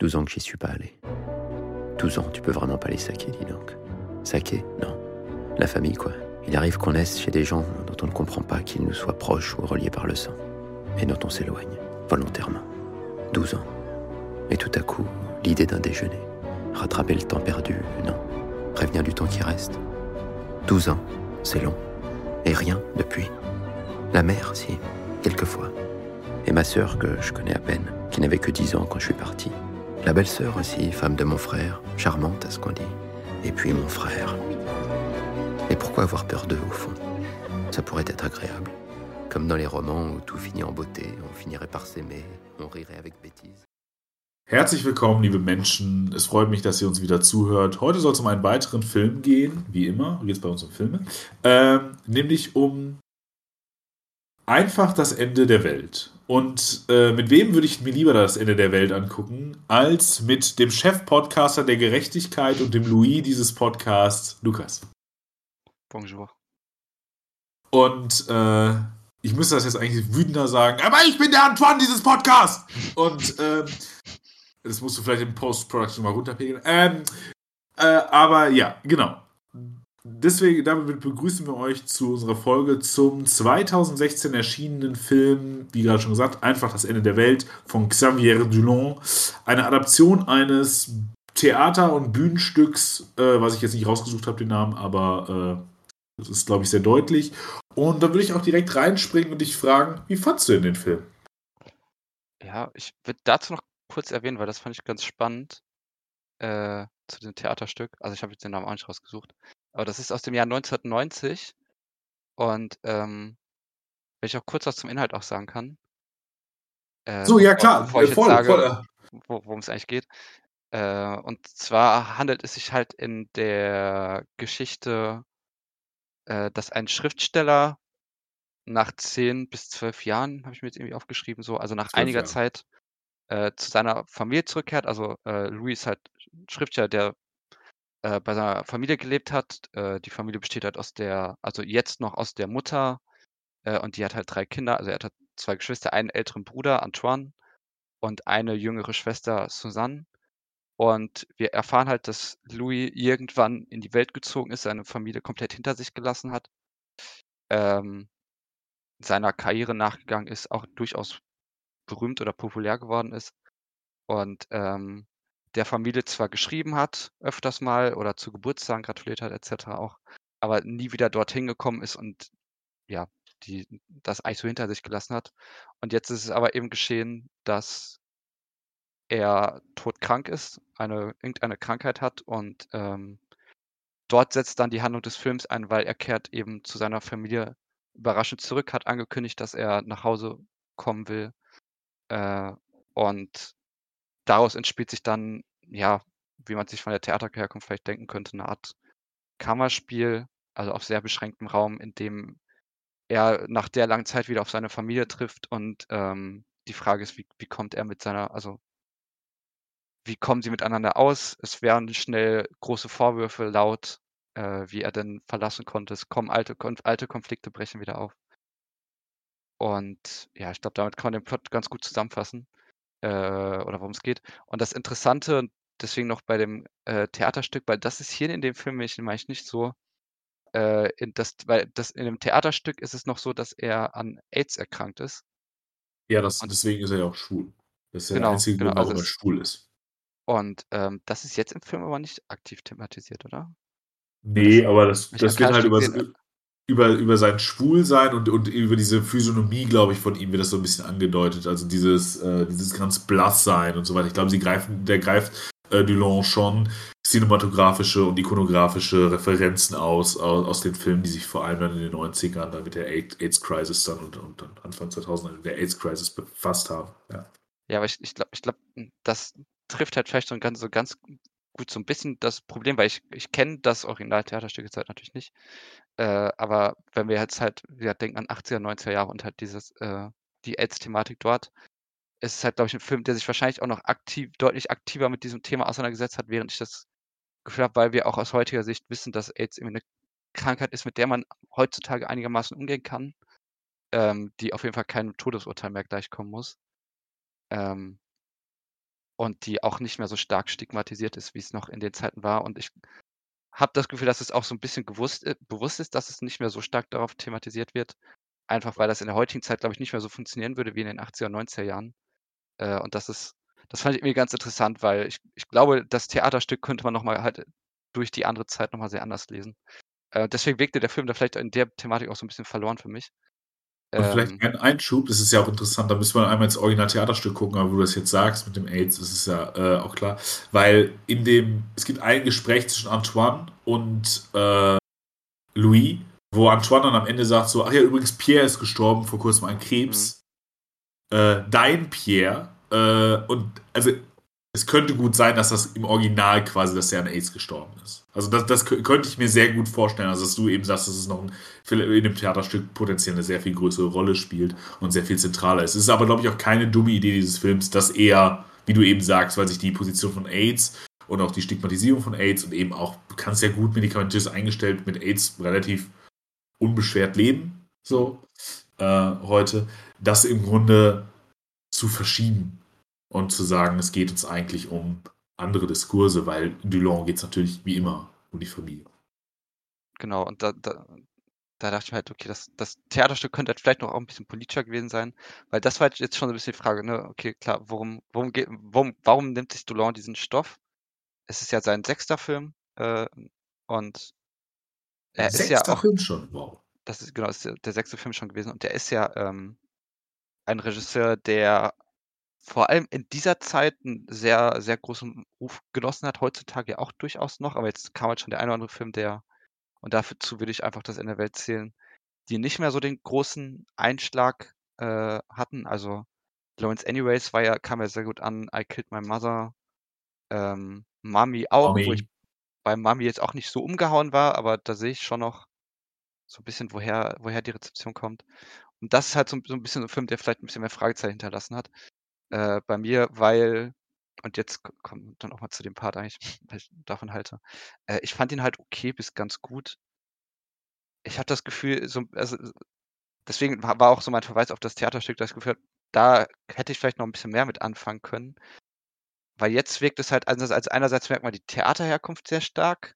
12 ans que j'y suis pas allé. 12 ans, tu peux vraiment pas les saquer, dis donc. Saquer Non. La famille, quoi. Il arrive qu'on naisse chez des gens dont on ne comprend pas qu'ils nous soient proches ou reliés par le sang, et dont on s'éloigne, volontairement. 12 ans. Et tout à coup, l'idée d'un déjeuner. Rattraper le temps perdu, non. Prévenir du temps qui reste. 12 ans, c'est long. Et rien depuis. La mère, si, quelquefois. Et ma sœur, que je connais à peine, qui n'avait que 10 ans quand je suis parti. La belle-sœur aussi, femme de mon frère, charmante à ce qu'on dit. Et puis mon frère. Et pourquoi avoir peur d'eux, au fond Ça pourrait être agréable. Comme dans les romans où tout finit en beauté, on finirait par s'aimer, on rirait avec bêtise. Herzlich willkommen, liebe Menschen. Es freut mich, dass ihr uns wieder zuhört. Heute soll es um einen weiteren Film gehen, wie immer. Geht es bei uns um Filme. Ähm, nämlich um einfach das Ende der Welt. Und äh, mit wem würde ich mir lieber das Ende der Welt angucken, als mit dem Chef-Podcaster der Gerechtigkeit und dem Louis dieses Podcasts, Lukas. Bonjour. Und äh, ich müsste das jetzt eigentlich wütender sagen, aber ich bin der Antoine dieses Podcasts. Und ähm, das musst du vielleicht im Post-Production mal runterpegeln. Ähm, äh, aber ja, genau. Deswegen, damit begrüßen wir euch zu unserer Folge zum 2016 erschienenen Film, wie gerade schon gesagt, Einfach das Ende der Welt von Xavier Dulon. Eine Adaption eines Theater- und Bühnenstücks, äh, was ich jetzt nicht rausgesucht habe, den Namen, aber äh, das ist, glaube ich, sehr deutlich. Und da würde ich auch direkt reinspringen und dich fragen, wie fandst du denn den Film? Ja, ich würde dazu noch kurz erwähnen, weil das fand ich ganz spannend, äh, zu dem Theaterstück. Also ich habe jetzt den Namen auch nicht rausgesucht. Aber das ist aus dem Jahr 1990. Und ähm, wenn ich auch kurz was zum Inhalt auch sagen kann. Äh, so, ja klar, bevor ich voll, jetzt sage, worum es eigentlich geht. Äh, und zwar handelt es sich halt in der Geschichte, äh, dass ein Schriftsteller nach zehn bis zwölf Jahren, habe ich mir jetzt irgendwie aufgeschrieben, so, also nach einiger Jahre. Zeit äh, zu seiner Familie zurückkehrt. Also äh, Louis ist halt Schriftsteller, der äh, bei seiner Familie gelebt hat. Äh, die Familie besteht halt aus der, also jetzt noch aus der Mutter äh, und die hat halt drei Kinder. Also er hat halt zwei Geschwister, einen älteren Bruder, Antoine, und eine jüngere Schwester, Suzanne. Und wir erfahren halt, dass Louis irgendwann in die Welt gezogen ist, seine Familie komplett hinter sich gelassen hat, ähm, seiner Karriere nachgegangen ist, auch durchaus berühmt oder populär geworden ist und ähm, der Familie zwar geschrieben hat, öfters mal oder zu Geburtstagen gratuliert hat etc. auch, aber nie wieder dorthin gekommen ist und ja, die das eigentlich so hinter sich gelassen hat. Und jetzt ist es aber eben geschehen, dass er todkrank ist, eine irgendeine Krankheit hat und ähm, dort setzt dann die Handlung des Films ein, weil er kehrt eben zu seiner Familie überraschend zurück, hat angekündigt, dass er nach Hause kommen will. Äh, und daraus entspielt sich dann, ja, wie man sich von der Theaterherkunft vielleicht denken könnte, eine Art Kammerspiel, also auf sehr beschränktem Raum, in dem er nach der langen Zeit wieder auf seine Familie trifft und ähm, die Frage ist, wie, wie kommt er mit seiner, also wie kommen sie miteinander aus? Es werden schnell große Vorwürfe laut, äh, wie er denn verlassen konnte. Es kommen alte, alte Konflikte brechen wieder auf. Und ja, ich glaube, damit kann man den Plot ganz gut zusammenfassen äh, oder worum es geht. Und das Interessante, deswegen noch bei dem äh, Theaterstück, weil das ist hier in dem Film ich, meine ich nicht so, äh, in das, weil das in dem Theaterstück ist es noch so, dass er an AIDS erkrankt ist. Ja, das, und, deswegen ist er ja auch schwul. Das ist genau, der einzige genau, Grund, warum also er schwul ist. Und ähm, das ist jetzt im Film aber nicht aktiv thematisiert, oder? Nee, aber das, das wird halt über, über, über sein Schwulsein und, und über diese Physiognomie, glaube ich, von ihm wird das so ein bisschen angedeutet. Also dieses, äh, dieses ganz blass sein und so weiter. Ich glaube, sie greifen, der greift äh, Dulon schon cinematografische und ikonografische Referenzen aus, aus, aus den Filmen, die sich vor allem dann in den 90ern dann mit der AIDS-Crisis dann und, und dann Anfang 2000 mit der AIDS-Crisis befasst haben. Ja. ja, aber ich, ich glaube, ich glaub, das trifft halt vielleicht so ganz, so ganz gut so ein bisschen das Problem, weil ich, ich kenne das Original-Theaterstück jetzt halt natürlich nicht. Äh, aber wenn wir jetzt halt, wir denken an 80er, 90er Jahre und halt dieses, äh, die AIDS-Thematik dort, ist es halt, glaube ich, ein Film, der sich wahrscheinlich auch noch aktiv, deutlich aktiver mit diesem Thema auseinandergesetzt hat, während ich das Gefühl habe, weil wir auch aus heutiger Sicht wissen, dass AIDS irgendwie eine Krankheit ist, mit der man heutzutage einigermaßen umgehen kann, ähm, die auf jeden Fall keinem Todesurteil mehr gleichkommen muss. Ähm, und die auch nicht mehr so stark stigmatisiert ist, wie es noch in den Zeiten war. Und ich habe das Gefühl, dass es auch so ein bisschen gewusst, äh, bewusst ist, dass es nicht mehr so stark darauf thematisiert wird. Einfach weil das in der heutigen Zeit, glaube ich, nicht mehr so funktionieren würde wie in den 80er, 90er Jahren. Äh, und das ist, das fand ich irgendwie ganz interessant, weil ich, ich glaube, das Theaterstück könnte man nochmal halt durch die andere Zeit nochmal sehr anders lesen. Äh, deswegen wirkte der Film da vielleicht in der Thematik auch so ein bisschen verloren für mich. Und vielleicht ähm. ein Einschub, das ist ja auch interessant, da müssen wir einmal ins Original-Theaterstück gucken, aber wo du das jetzt sagst mit dem AIDS, das ist ja äh, auch klar. Weil in dem, es gibt ein Gespräch zwischen Antoine und äh, Louis, wo Antoine dann am Ende sagt so, ach ja, übrigens, Pierre ist gestorben vor kurzem an Krebs. Mhm. Äh, dein Pierre. Äh, und also es könnte gut sein, dass das im Original quasi, dass er an AIDS gestorben ist. Also das, das könnte ich mir sehr gut vorstellen, also dass du eben sagst, dass es noch ein, in dem Theaterstück potenziell eine sehr viel größere Rolle spielt und sehr viel zentraler ist. Es ist aber, glaube ich, auch keine dumme Idee dieses Films, dass er, wie du eben sagst, weil sich die Position von AIDS und auch die Stigmatisierung von AIDS und eben auch, du kannst ja gut medikamentös eingestellt mit AIDS relativ unbeschwert leben, so äh, heute, das im Grunde zu verschieben und zu sagen, es geht uns eigentlich um andere Diskurse, weil Dulon geht es natürlich wie immer um die Familie. Genau, und da, da, da dachte ich mir halt, okay, das, das Theaterstück könnte halt vielleicht noch auch ein bisschen politischer gewesen sein, weil das war jetzt schon so ein bisschen die Frage, ne, okay, klar, worum, worum geht, warum, warum nimmt sich Dulon diesen Stoff? Es ist ja sein sechster Film äh, und er ist ja auch, Film schon, wow. Das ist genau, das ist der, der sechste Film schon gewesen und der ist ja ähm, ein Regisseur, der vor allem in dieser Zeit einen sehr, sehr großen Ruf genossen hat, heutzutage ja auch durchaus noch, aber jetzt kam halt schon der eine oder andere Film, der und dazu würde ich einfach das Ende der Welt zählen, die nicht mehr so den großen Einschlag, äh, hatten. Also, Lawrence Anyways war ja kam ja sehr gut an, I Killed My Mother, ähm, Mummy auch, wo ich bei Mummy jetzt auch nicht so umgehauen war, aber da sehe ich schon noch so ein bisschen, woher woher die Rezeption kommt. Und das ist halt so so 'n bisschen so 'n Film, der vielleicht ein bisschen mehr Fragezeichen hinterlassen hat äh, bei mir, weil und jetzt kommt dann auch mal zu dem Part eigentlich, was ich davon halte. Äh, ich fand ihn halt okay bis ganz gut. Ich hatte das Gefühl, so also, deswegen war auch so mein Verweis auf das Theaterstück, ich das habe, da hätte ich vielleicht noch ein bisschen mehr mit anfangen können. Weil jetzt wirkt es halt anders als einerseits merkt man die Theaterherkunft sehr stark.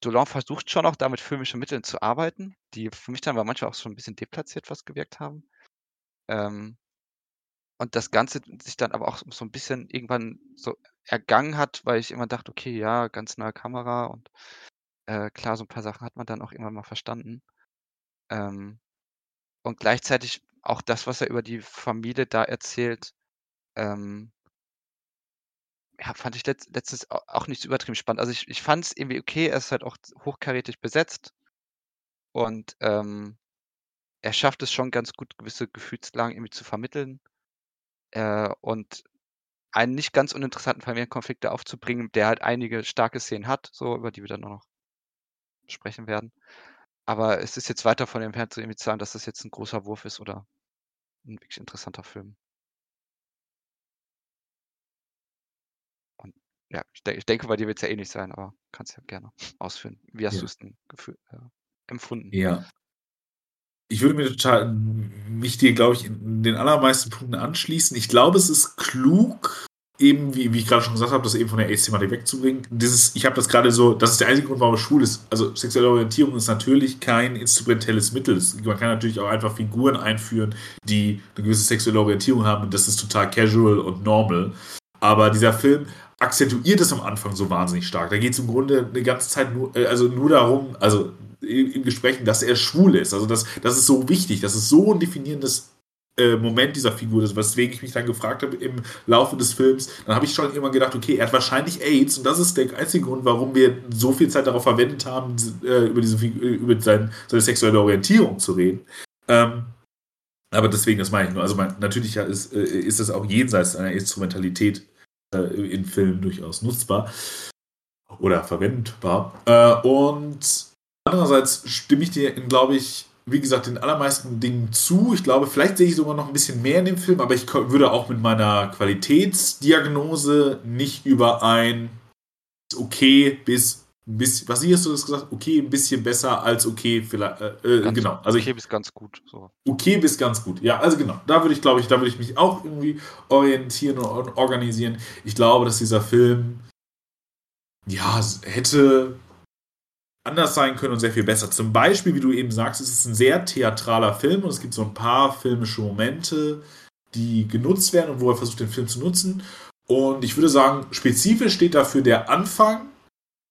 Dolan versucht schon auch da mit filmischen Mitteln zu arbeiten, die für mich dann aber manchmal auch schon ein bisschen deplatziert fast gewirkt haben. Ähm und das Ganze sich dann aber auch so ein bisschen irgendwann so ergangen hat, weil ich immer dachte: „Okay, ja, ganz neue Kamera“ und, äh, klar, so ein paar Sachen hat man dann auch irgendwann mal verstanden. Ähm, und gleichzeitig auch das, was er über die Familie da erzählt, ähm ja, fand ich letzt letztens auch nicht so übertrieben spannend. Also, ich ich fand es irgendwie okay, er ist halt auch hochkarätig besetzt und, ähm, er schafft es schon ganz gut, gewisse Gefühlslagen irgendwie zu vermitteln äh, und einen nicht ganz uninteressanten Familienkonflikt da aufzubringen, der halt einige starke Szenen hat, so, über die wir dann noch sprechen werden. Aber es ist jetzt weiter von dem entfernt zu sagen, dass das jetzt ein großer Wurf ist oder ein wirklich interessanter Film. Und ja, ich, de ich denke, bei dir wird es ja ähnlich sein, aber kannst ja gerne ausführen. Wie hast Ja. du es denn äh, empfunden? Ja. Ich würde mir total mich dir, glaube ich, in den allermeisten Punkten anschließen. Ich glaube, es ist klug, eben, wie, wie ich gerade schon gesagt habe, das eben von der AIDS-Thematik wegzubringen. Dieses, ich habe das gerade so, das ist der einzige Grund, warum es schwul ist. Also sexuelle Orientierung ist natürlich kein instrumentelles Mittel. Man kann natürlich auch einfach Figuren einführen, die eine gewisse sexuelle Orientierung haben und das ist total casual und normal. Aber dieser Film akzentuiert es am Anfang so wahnsinnig stark. Da geht es im Grunde eine ganze Zeit nur, äh, also nur darum, also in Gesprächen, dass er schwul ist. Also das, das ist so wichtig, das ist so ein definierendes äh, Moment dieser Figur, weswegen ich mich dann gefragt habe im Laufe des Films, dann habe ich schon immer gedacht, okay, er hat wahrscheinlich AIDS und das ist der einzige Grund, warum wir so viel Zeit darauf verwendet haben, äh, über, diese, über sein, seine sexuelle Orientierung zu reden. Ähm, aber deswegen, das meine ich nur. Also man, natürlich ist, äh, ist das auch jenseits einer Instrumentalität äh, in Filmen durchaus nutzbar oder verwendbar. Äh, und Andererseits stimme ich dir, glaube ich, wie gesagt, den allermeisten Dingen zu. Ich glaube, vielleicht sehe ich sogar noch ein bisschen mehr in dem Film, aber ich würde auch mit meiner Qualitätsdiagnose nicht überein okay bis bisschen, was hier hast du das gesagt? Okay, ein bisschen besser als okay, vielleicht, äh, äh Ganz genau. Also okay ich, bis ganz gut. So. okay bis ganz gut. Ja, also genau. Da würde ich, glaube ich, da würde ich mich auch irgendwie orientieren und organisieren. Ich glaube, dass dieser Film, ja, hätte anders sein können und sehr viel besser. Zum Beispiel, wie du eben sagst, es ist ein sehr theatraler Film und es gibt so ein paar filmische Momente, die genutzt werden und wo er versucht, den Film zu nutzen. Und ich würde sagen, spezifisch steht dafür der Anfang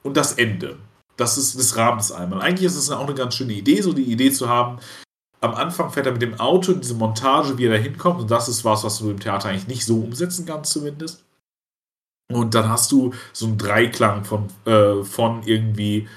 und das Ende. Das ist des Rahmens einmal. Eigentlich ist es auch eine ganz schöne Idee, so die Idee zu haben, am Anfang fährt er mit dem Auto in diese Montage, wie er da hinkommt. Und das ist was, was du im Theater eigentlich nicht so umsetzen kannst, zumindest. Und dann hast du so einen Dreiklang von, äh, von irgendwie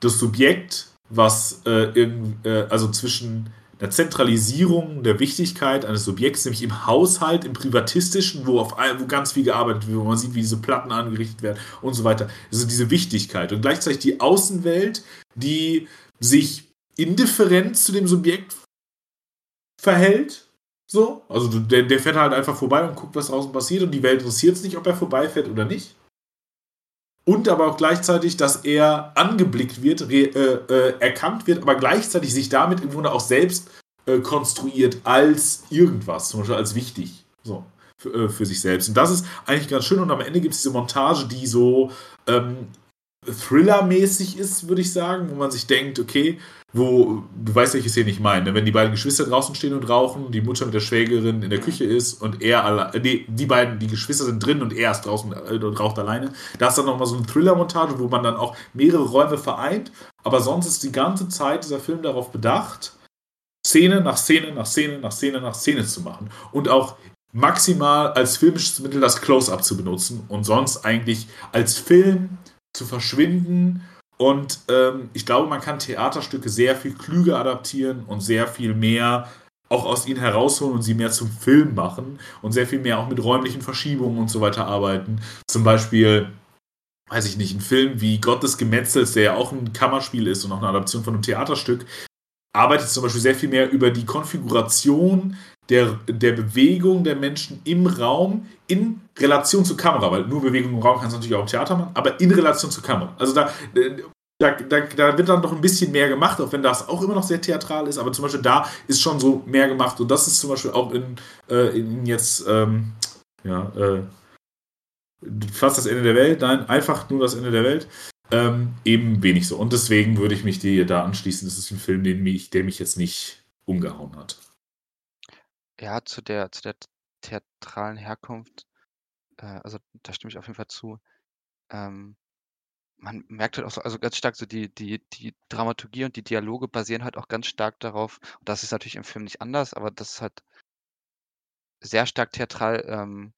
das Subjekt, was äh, irgend, äh, also zwischen der Zentralisierung der Wichtigkeit eines Subjekts, nämlich im Haushalt, im Privatistischen, wo, auf, wo ganz viel gearbeitet wird, wo man sieht, wie diese Platten angerichtet werden und so weiter. Also diese Wichtigkeit. Und gleichzeitig die Außenwelt, die sich indifferent zu dem Subjekt verhält. So, also der, der fährt halt einfach vorbei und guckt, was draußen passiert und die Welt interessiert es nicht, ob er vorbeifährt oder nicht und aber auch gleichzeitig, dass er angeblickt wird, äh, äh, erkannt wird, aber gleichzeitig sich damit im Grunde auch selbst äh, konstruiert als irgendwas, zum Beispiel als wichtig. So. Für, äh, für, sich selbst. Und das ist eigentlich ganz schön. Und am Ende gibt es diese Montage, die so ähm, Thriller-mäßig ist, würde ich sagen, wo man sich denkt, okay, wo, du weißt, welche Szene ich meine, wenn die beiden Geschwister draußen stehen und rauchen, die Mutter mit der Schwägerin in der Küche ist und er alle, nee, die beiden, die Geschwister sind drin und er ist draußen äh, und raucht alleine. Da ist dann nochmal so eine Thriller-Montage, wo man dann auch mehrere Räume vereint, aber sonst ist die ganze Zeit dieser Film darauf bedacht, Szene nach Szene nach Szene nach Szene nach Szene zu machen und auch maximal als filmisches Mittel das Close-Up zu benutzen und sonst eigentlich als Film zu verschwinden und ähm, ich glaube, man kann Theaterstücke sehr viel klüger adaptieren und sehr viel mehr auch aus ihnen herausholen und sie mehr zum Film machen und sehr viel mehr auch mit räumlichen Verschiebungen und so weiter arbeiten. Zum Beispiel, weiß ich nicht, ein Film wie Gott des Gemetzels, der ja auch ein Kammerspiel ist und auch eine Adaption von einem Theaterstück, arbeitet zum Beispiel sehr viel mehr über die Konfiguration der, der Bewegung der Menschen im Raum in Relation zur Kamera, weil nur Bewegung im Raum kannst du natürlich auch im Theater machen, aber in Relation zur Kamera. Also da, da, da, da, wird dann noch ein bisschen mehr gemacht, auch wenn das auch immer noch sehr theatral ist, aber zum Beispiel da ist schon so mehr gemacht und das ist zum Beispiel auch in, äh, in jetzt, ähm, ja, äh, fast das Ende der Welt, nein, einfach nur das Ende der Welt, ähm, eben wenig so. Und deswegen würde ich mich dir da anschließen. Das ist ein Film, den mich, der mich jetzt nicht umgehauen hat. Ja, zu der, zu der theatralen Herkunft, äh, also da stimme ich auf jeden Fall zu. Ähm, man merkt halt auch so, also ganz stark so die, die, die Dramaturgie und die Dialoge basieren halt auch ganz stark darauf, und das ist natürlich im Film nicht anders, aber das ist halt sehr stark theatral, ähm,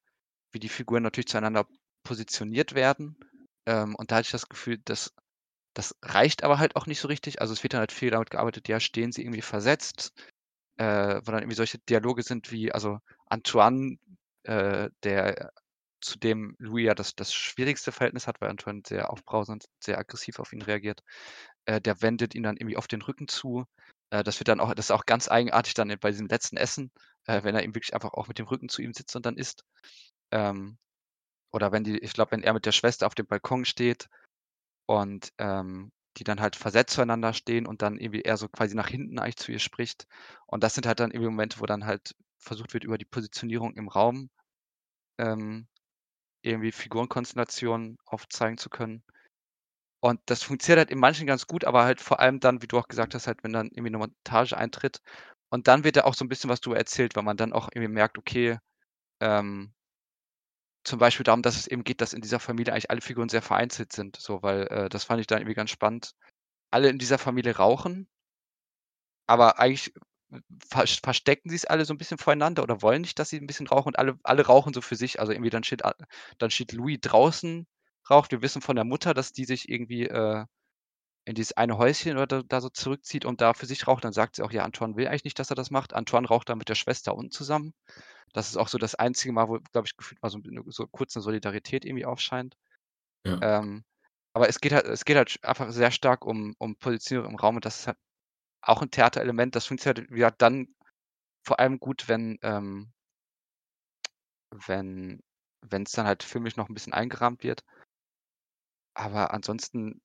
wie die Figuren natürlich zueinander positioniert werden. Ähm, und da hatte ich das Gefühl, dass das reicht aber halt auch nicht so richtig. Also es wird dann halt viel damit gearbeitet, ja, stehen sie irgendwie versetzt, äh, wo dann irgendwie solche Dialoge sind wie, also Antoine, äh, der zu dem Louis ja das, das schwierigste Verhältnis hat, weil Antoine sehr aufbrausend, sehr aggressiv auf ihn reagiert. Äh, der wendet ihn dann irgendwie auf den Rücken zu. Äh, das wird dann auch, das ist auch ganz eigenartig dann bei diesem letzten Essen, äh, wenn er ihm wirklich einfach auch mit dem Rücken zu ihm sitzt und dann isst. Ähm, oder wenn die, ich glaube, wenn er mit der Schwester auf dem Balkon steht und ähm, die dann halt versetzt zueinander stehen und dann irgendwie er so quasi nach hinten eigentlich zu ihr spricht. Und das sind halt dann irgendwie Momente, wo dann halt versucht wird, über die Positionierung im Raum ähm, irgendwie Figurenkonstellationen aufzeigen zu können. Und das funktioniert halt in manchen ganz gut, aber halt vor allem dann, wie du auch gesagt hast, halt, wenn dann irgendwie eine Montage eintritt. Und dann wird da auch so ein bisschen was drüber erzählt, weil man dann auch irgendwie merkt, okay, ähm, zum Beispiel darum, dass es eben geht, dass in dieser Familie eigentlich alle Figuren sehr vereinzelt sind. So, weil äh, das fand ich dann irgendwie ganz spannend. Alle in dieser Familie rauchen, aber eigentlich verstecken sie es alle so ein bisschen voreinander oder wollen nicht, dass sie ein bisschen rauchen und alle, alle rauchen so für sich. Also irgendwie dann steht, dann steht Louis draußen, raucht. Wir wissen von der Mutter, dass die sich irgendwie äh, in dieses eine Häuschen oder da, da, so zurückzieht und da für sich raucht. Dann sagt sie auch, ja, Antoine will eigentlich nicht, dass er das macht. Antoine raucht dann mit der Schwester unten zusammen. Das ist auch so das einzige Mal, wo, glaube ich, gefühlt mal so, so kurz eine Solidarität irgendwie aufscheint. Ja. Ähm, aber es geht halt, es geht halt einfach sehr stark um, um Positionierung im Raum und das ist halt auch ein Theaterelement. Das funktioniert ja dann vor allem gut, wenn, ähm, wenn es dann halt filmisch noch ein bisschen eingerahmt wird. Aber ansonsten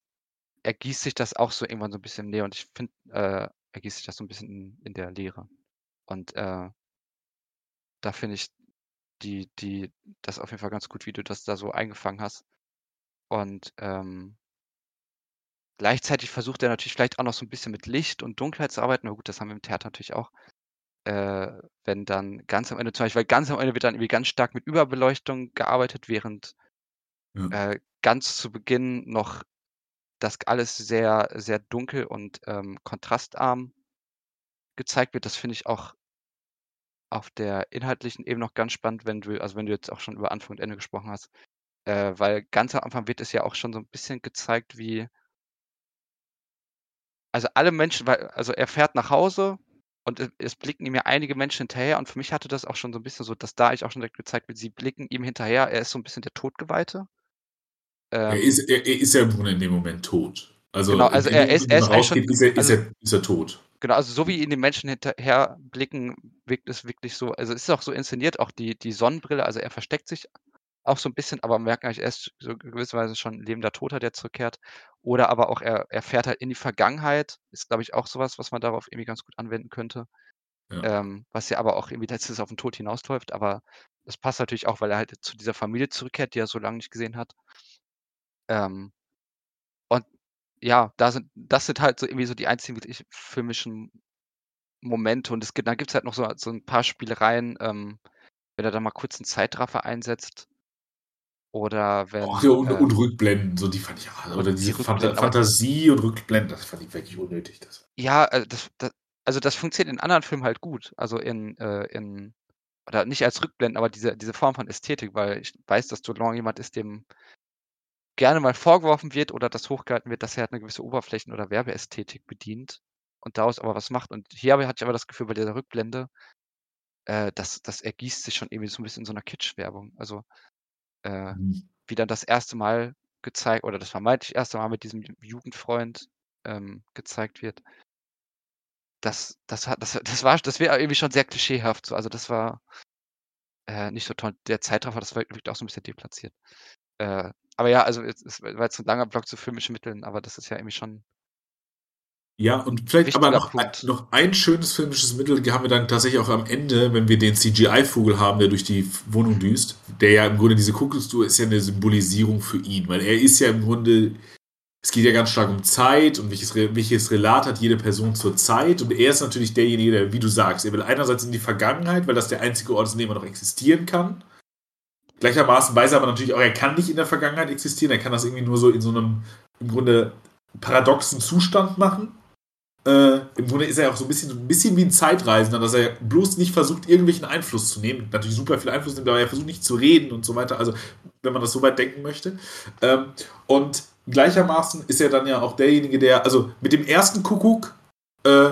ergießt sich das auch so irgendwann so ein bisschen näher und ich finde, äh, ergießt sich das so ein bisschen in in der Leere. Und, äh da finde ich die die das auf jeden Fall ganz gut, wie du das da so eingefangen hast. Und, ähm gleichzeitig versucht er natürlich vielleicht auch noch so ein bisschen mit Licht und Dunkelheit zu arbeiten. Na gut, das haben wir im Theater natürlich auch. Äh, wenn dann ganz am Ende zum Beispiel weil ganz am Ende wird dann irgendwie ganz stark mit Überbeleuchtung gearbeitet, während, Ja. äh, ganz zu Beginn noch das alles sehr sehr dunkel und, ähm, kontrastarm gezeigt wird. Das finde ich auch auf der inhaltlichen Ebene noch ganz spannend, wenn du also, wenn du jetzt auch schon über Anfang und Ende gesprochen hast. Äh, weil ganz am Anfang wird es ja auch schon so 'n bisschen gezeigt, wie also, alle Menschen weil also, er fährt nach Hause und es blicken ihm ja einige Menschen hinterher und für mich hatte das auch schon so 'n bisschen so, dass da eigentlich auch schon direkt gezeigt wird, sie blicken ihm hinterher. Er ist so 'n bisschen der Todgeweihte. Er Ähm ist er er ist ja im Grunde in dem Moment tot. Also, Genau, also, er ist er ist eigentlich schon ist er ist also er ist er tot. Genau, also, so wie ihm die Menschen hinterher blicken, wirkt es wirklich so also, es ist auch so inszeniert, auch die die Sonnenbrille also, er versteckt sich auch so 'n bisschen, aber man merkt eigentlich, er ist so gewisserweise schon lebender Toter, der zurückkehrt. Oder aber auch er er fährt halt in die Vergangenheit. Ist, glaube ich, auch so was, was man darauf irgendwie ganz gut anwenden könnte. Ja. Ähm, was ja aber auch irgendwie letztlich auf 'n Tod hinausläuft, aber das passt natürlich auch, weil er halt zu dieser Familie zurückkehrt, die er so lange nicht gesehen hat. Ähm, und ja, da sind das sind halt so irgendwie so die einzigen wirklich filmischen Momente und es gibt dann gibt's halt noch so so 'n paar Spielereien, ähm, wenn er da mal kurz 'n Zeitraffer einsetzt oder wenn, ja, und äh und Rückblenden, so die fand ich ja oder und die diese Rückblenden, aber Fantasie und Rückblenden, das fand ich wirklich unnötig, das. Ja, äh, das da also, das funktioniert in anderen Filmen halt gut. Also, in äh, in oder nicht als Rückblenden, aber diese diese Form von Ästhetik, weil ich weiß, dass Delon jemand ist, dem gerne mal vorgeworfen wird oder das hochgehalten wird, dass er halt 'ne gewisse Oberflächen oder Werbeästhetik bedient und daraus aber was macht. Und hier habe hatte ich aber das Gefühl bei dieser Rückblende, äh, das das ergießt sich schon irgendwie so 'n bisschen in so 'ner Kitsch-Werbung. Also, äh, Mhm. wie dann das erste Mal gezeigt oder das vermeintlich erste Mal mit diesem Ju Jugendfreund, ähm, gezeigt wird. Das das hat das das war das wäre irgendwie schon sehr klischeehaft so. Also, das war, äh, nicht so toll. Der Zeitraffer, das wirkt auch so 'n bisschen deplatziert. Äh, aber ja, also, jetzt es war jetzt 'n langer Block zu filmischen Mitteln, aber das ist ja irgendwie schon Ja, und vielleicht aber wichtiger noch Punkt. noch ein schönes filmisches Mittel haben wir dann tatsächlich auch am Ende, wenn wir den CGI-Vogel haben, der durch die Wohnung düst, der ja im Grunde diese Kuckucksuhr ist ja 'ne Symbolisierung für ihn, weil er ist ja im Grunde es geht ja ganz stark um Zeit und welches welches Relat hat jede Person zur Zeit und er ist natürlich derjenige, der, wie du sagst er will einerseits in die Vergangenheit, weil das der einzige Ort ist, an dem er noch existieren kann. Gleichermaßen weiß er aber natürlich auch, er kann nicht in der Vergangenheit existieren, er kann das irgendwie nur so in so 'nem im Grunde paradoxen Zustand machen. Äh, im Grunde ist er ja auch so 'n bisschen so 'n bisschen wie 'n Zeitreisender, dass er bloß nicht versucht, irgendwelchen Einfluss zu nehmen. Natürlich super viel Einfluss nimmt, aber er versucht nicht zu reden und so weiter. Also, wenn man das so weit denken möchte. Ähm, und gleichermaßen ist er dann ja auch derjenige, der also, mit dem ersten Kuckuck, äh,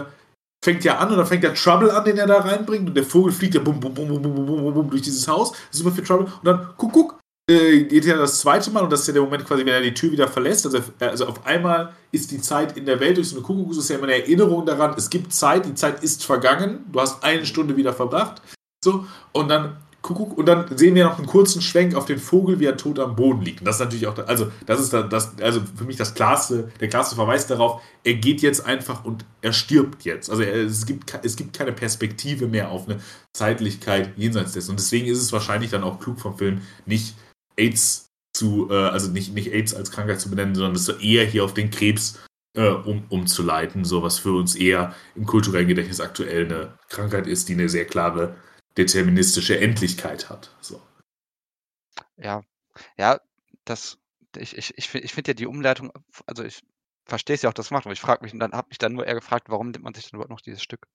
fängt ja an und dann fängt der Trouble an, den er da reinbringt und der Vogel fliegt ja bum, bum, bum, bum, bum, bum, bum durch dieses Haus. Super viel Trouble und dann Kuckuck, äh, geht ja das zweite Mal und das ist ja der Moment quasi, wenn er die Tür wieder verlässt. Also, also auf einmal ist die Zeit in der Welt durch so eine Kuckucksuhr, ist ja immer eine Erinnerung daran, es gibt Zeit, die Zeit ist vergangen, du hast eine Stunde wieder verbracht. So, und dann Kuckuck, und dann sehen wir noch einen kurzen Schwenk auf den Vogel, wie er tot am Boden liegt. Und das ist natürlich auch, also, das ist das, also für mich das klarste, der klarste Verweis darauf, er geht jetzt einfach und er stirbt jetzt. Also es, gibt, es gibt keine Perspektive mehr auf eine Zeitlichkeit jenseits dessen. Und deswegen ist es wahrscheinlich dann auch klug vom Film, nicht AIDS zu, äh, also nicht, nicht AIDS als Krankheit zu benennen, sondern das eher hier auf den Krebs äh, um, umzuleiten, so was für uns eher im kulturellen Gedächtnis aktuell eine Krankheit ist, die eine sehr klare deterministische Endlichkeit hat. So. Ja. Ja, das ich ich ich finde ich finde ja die Umleitung also, ich verstehe es ja auch, das macht, aber ich frage mich und dann habe mich dann nur eher gefragt, warum nimmt man sich denn überhaupt noch dieses Stück?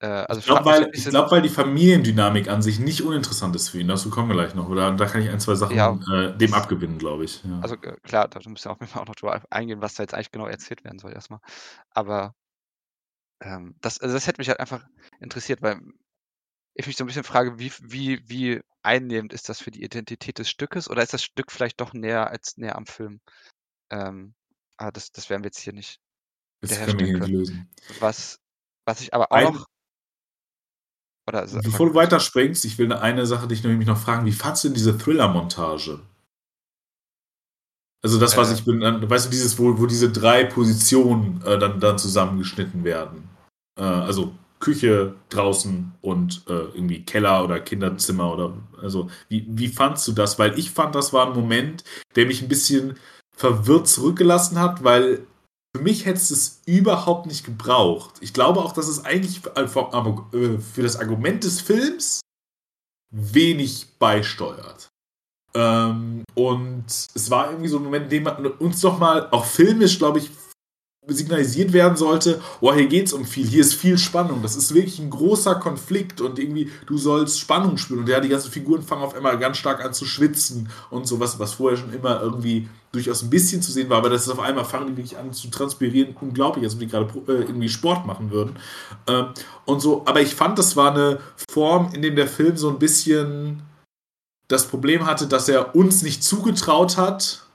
Äh, also, Ich glaube, weil, ich glaube, weil die Familiendynamik an sich nicht uninteressant ist für ihn. Dazu kommen wir gleich noch. Oder da kann ich ein, zwei Sachen Ja, äh, dem abgewinnen, glaube ich. Ja. Also, äh, klar, da müssen wir auf jeden Fall auch noch drüber eingehen, was da jetzt eigentlich genau erzählt werden soll erst mal. Aber ähm, das also, das hätte mich halt einfach interessiert, weil ich mich so 'n bisschen frage, wie wie wie einnehmend ist das für die Identität des Stückes oder ist das Stück vielleicht doch näher als näher am Film? Ähm, aber das das werden wir jetzt hier nicht Das können wir hier nicht lösen. Was was ich aber auch Ein noch oder Bevor du weiterspringst, ich will eine Sache dich nämlich noch fragen. Wie fandst du denn diese Thriller-Montage? Also das, was Äh. ich bin, dann, weißt du, dieses, wo, wo diese drei Positionen äh, dann, dann zusammengeschnitten werden. Äh, also Küche draußen und äh, irgendwie Keller oder Kinderzimmer oder also wie, wie fandst du das? Weil ich fand, das war ein Moment, der mich ein bisschen verwirrt zurückgelassen hat, weil für mich hätte es es überhaupt nicht gebraucht. Ich glaube auch, dass es eigentlich für, äh, für das Argument des Films wenig beisteuert. Ähm, und es war irgendwie so ein Moment, in dem man uns doch mal, auch filmisch, glaube ich, signalisiert werden sollte, oh, hier geht es um viel, hier ist viel Spannung, das ist wirklich ein großer Konflikt und irgendwie, du sollst Spannung spüren. Und ja, die ganzen Figuren fangen auf einmal ganz stark an zu schwitzen und sowas, was vorher schon immer irgendwie durchaus ein bisschen zu sehen war, aber das ist auf einmal fangen die wirklich an zu transpirieren, unglaublich, als ob die gerade äh, irgendwie Sport machen würden. Ähm, und so, aber ich fand, das war eine Form, in dem der Film so ein bisschen das Problem hatte, dass er uns nicht zugetraut hat,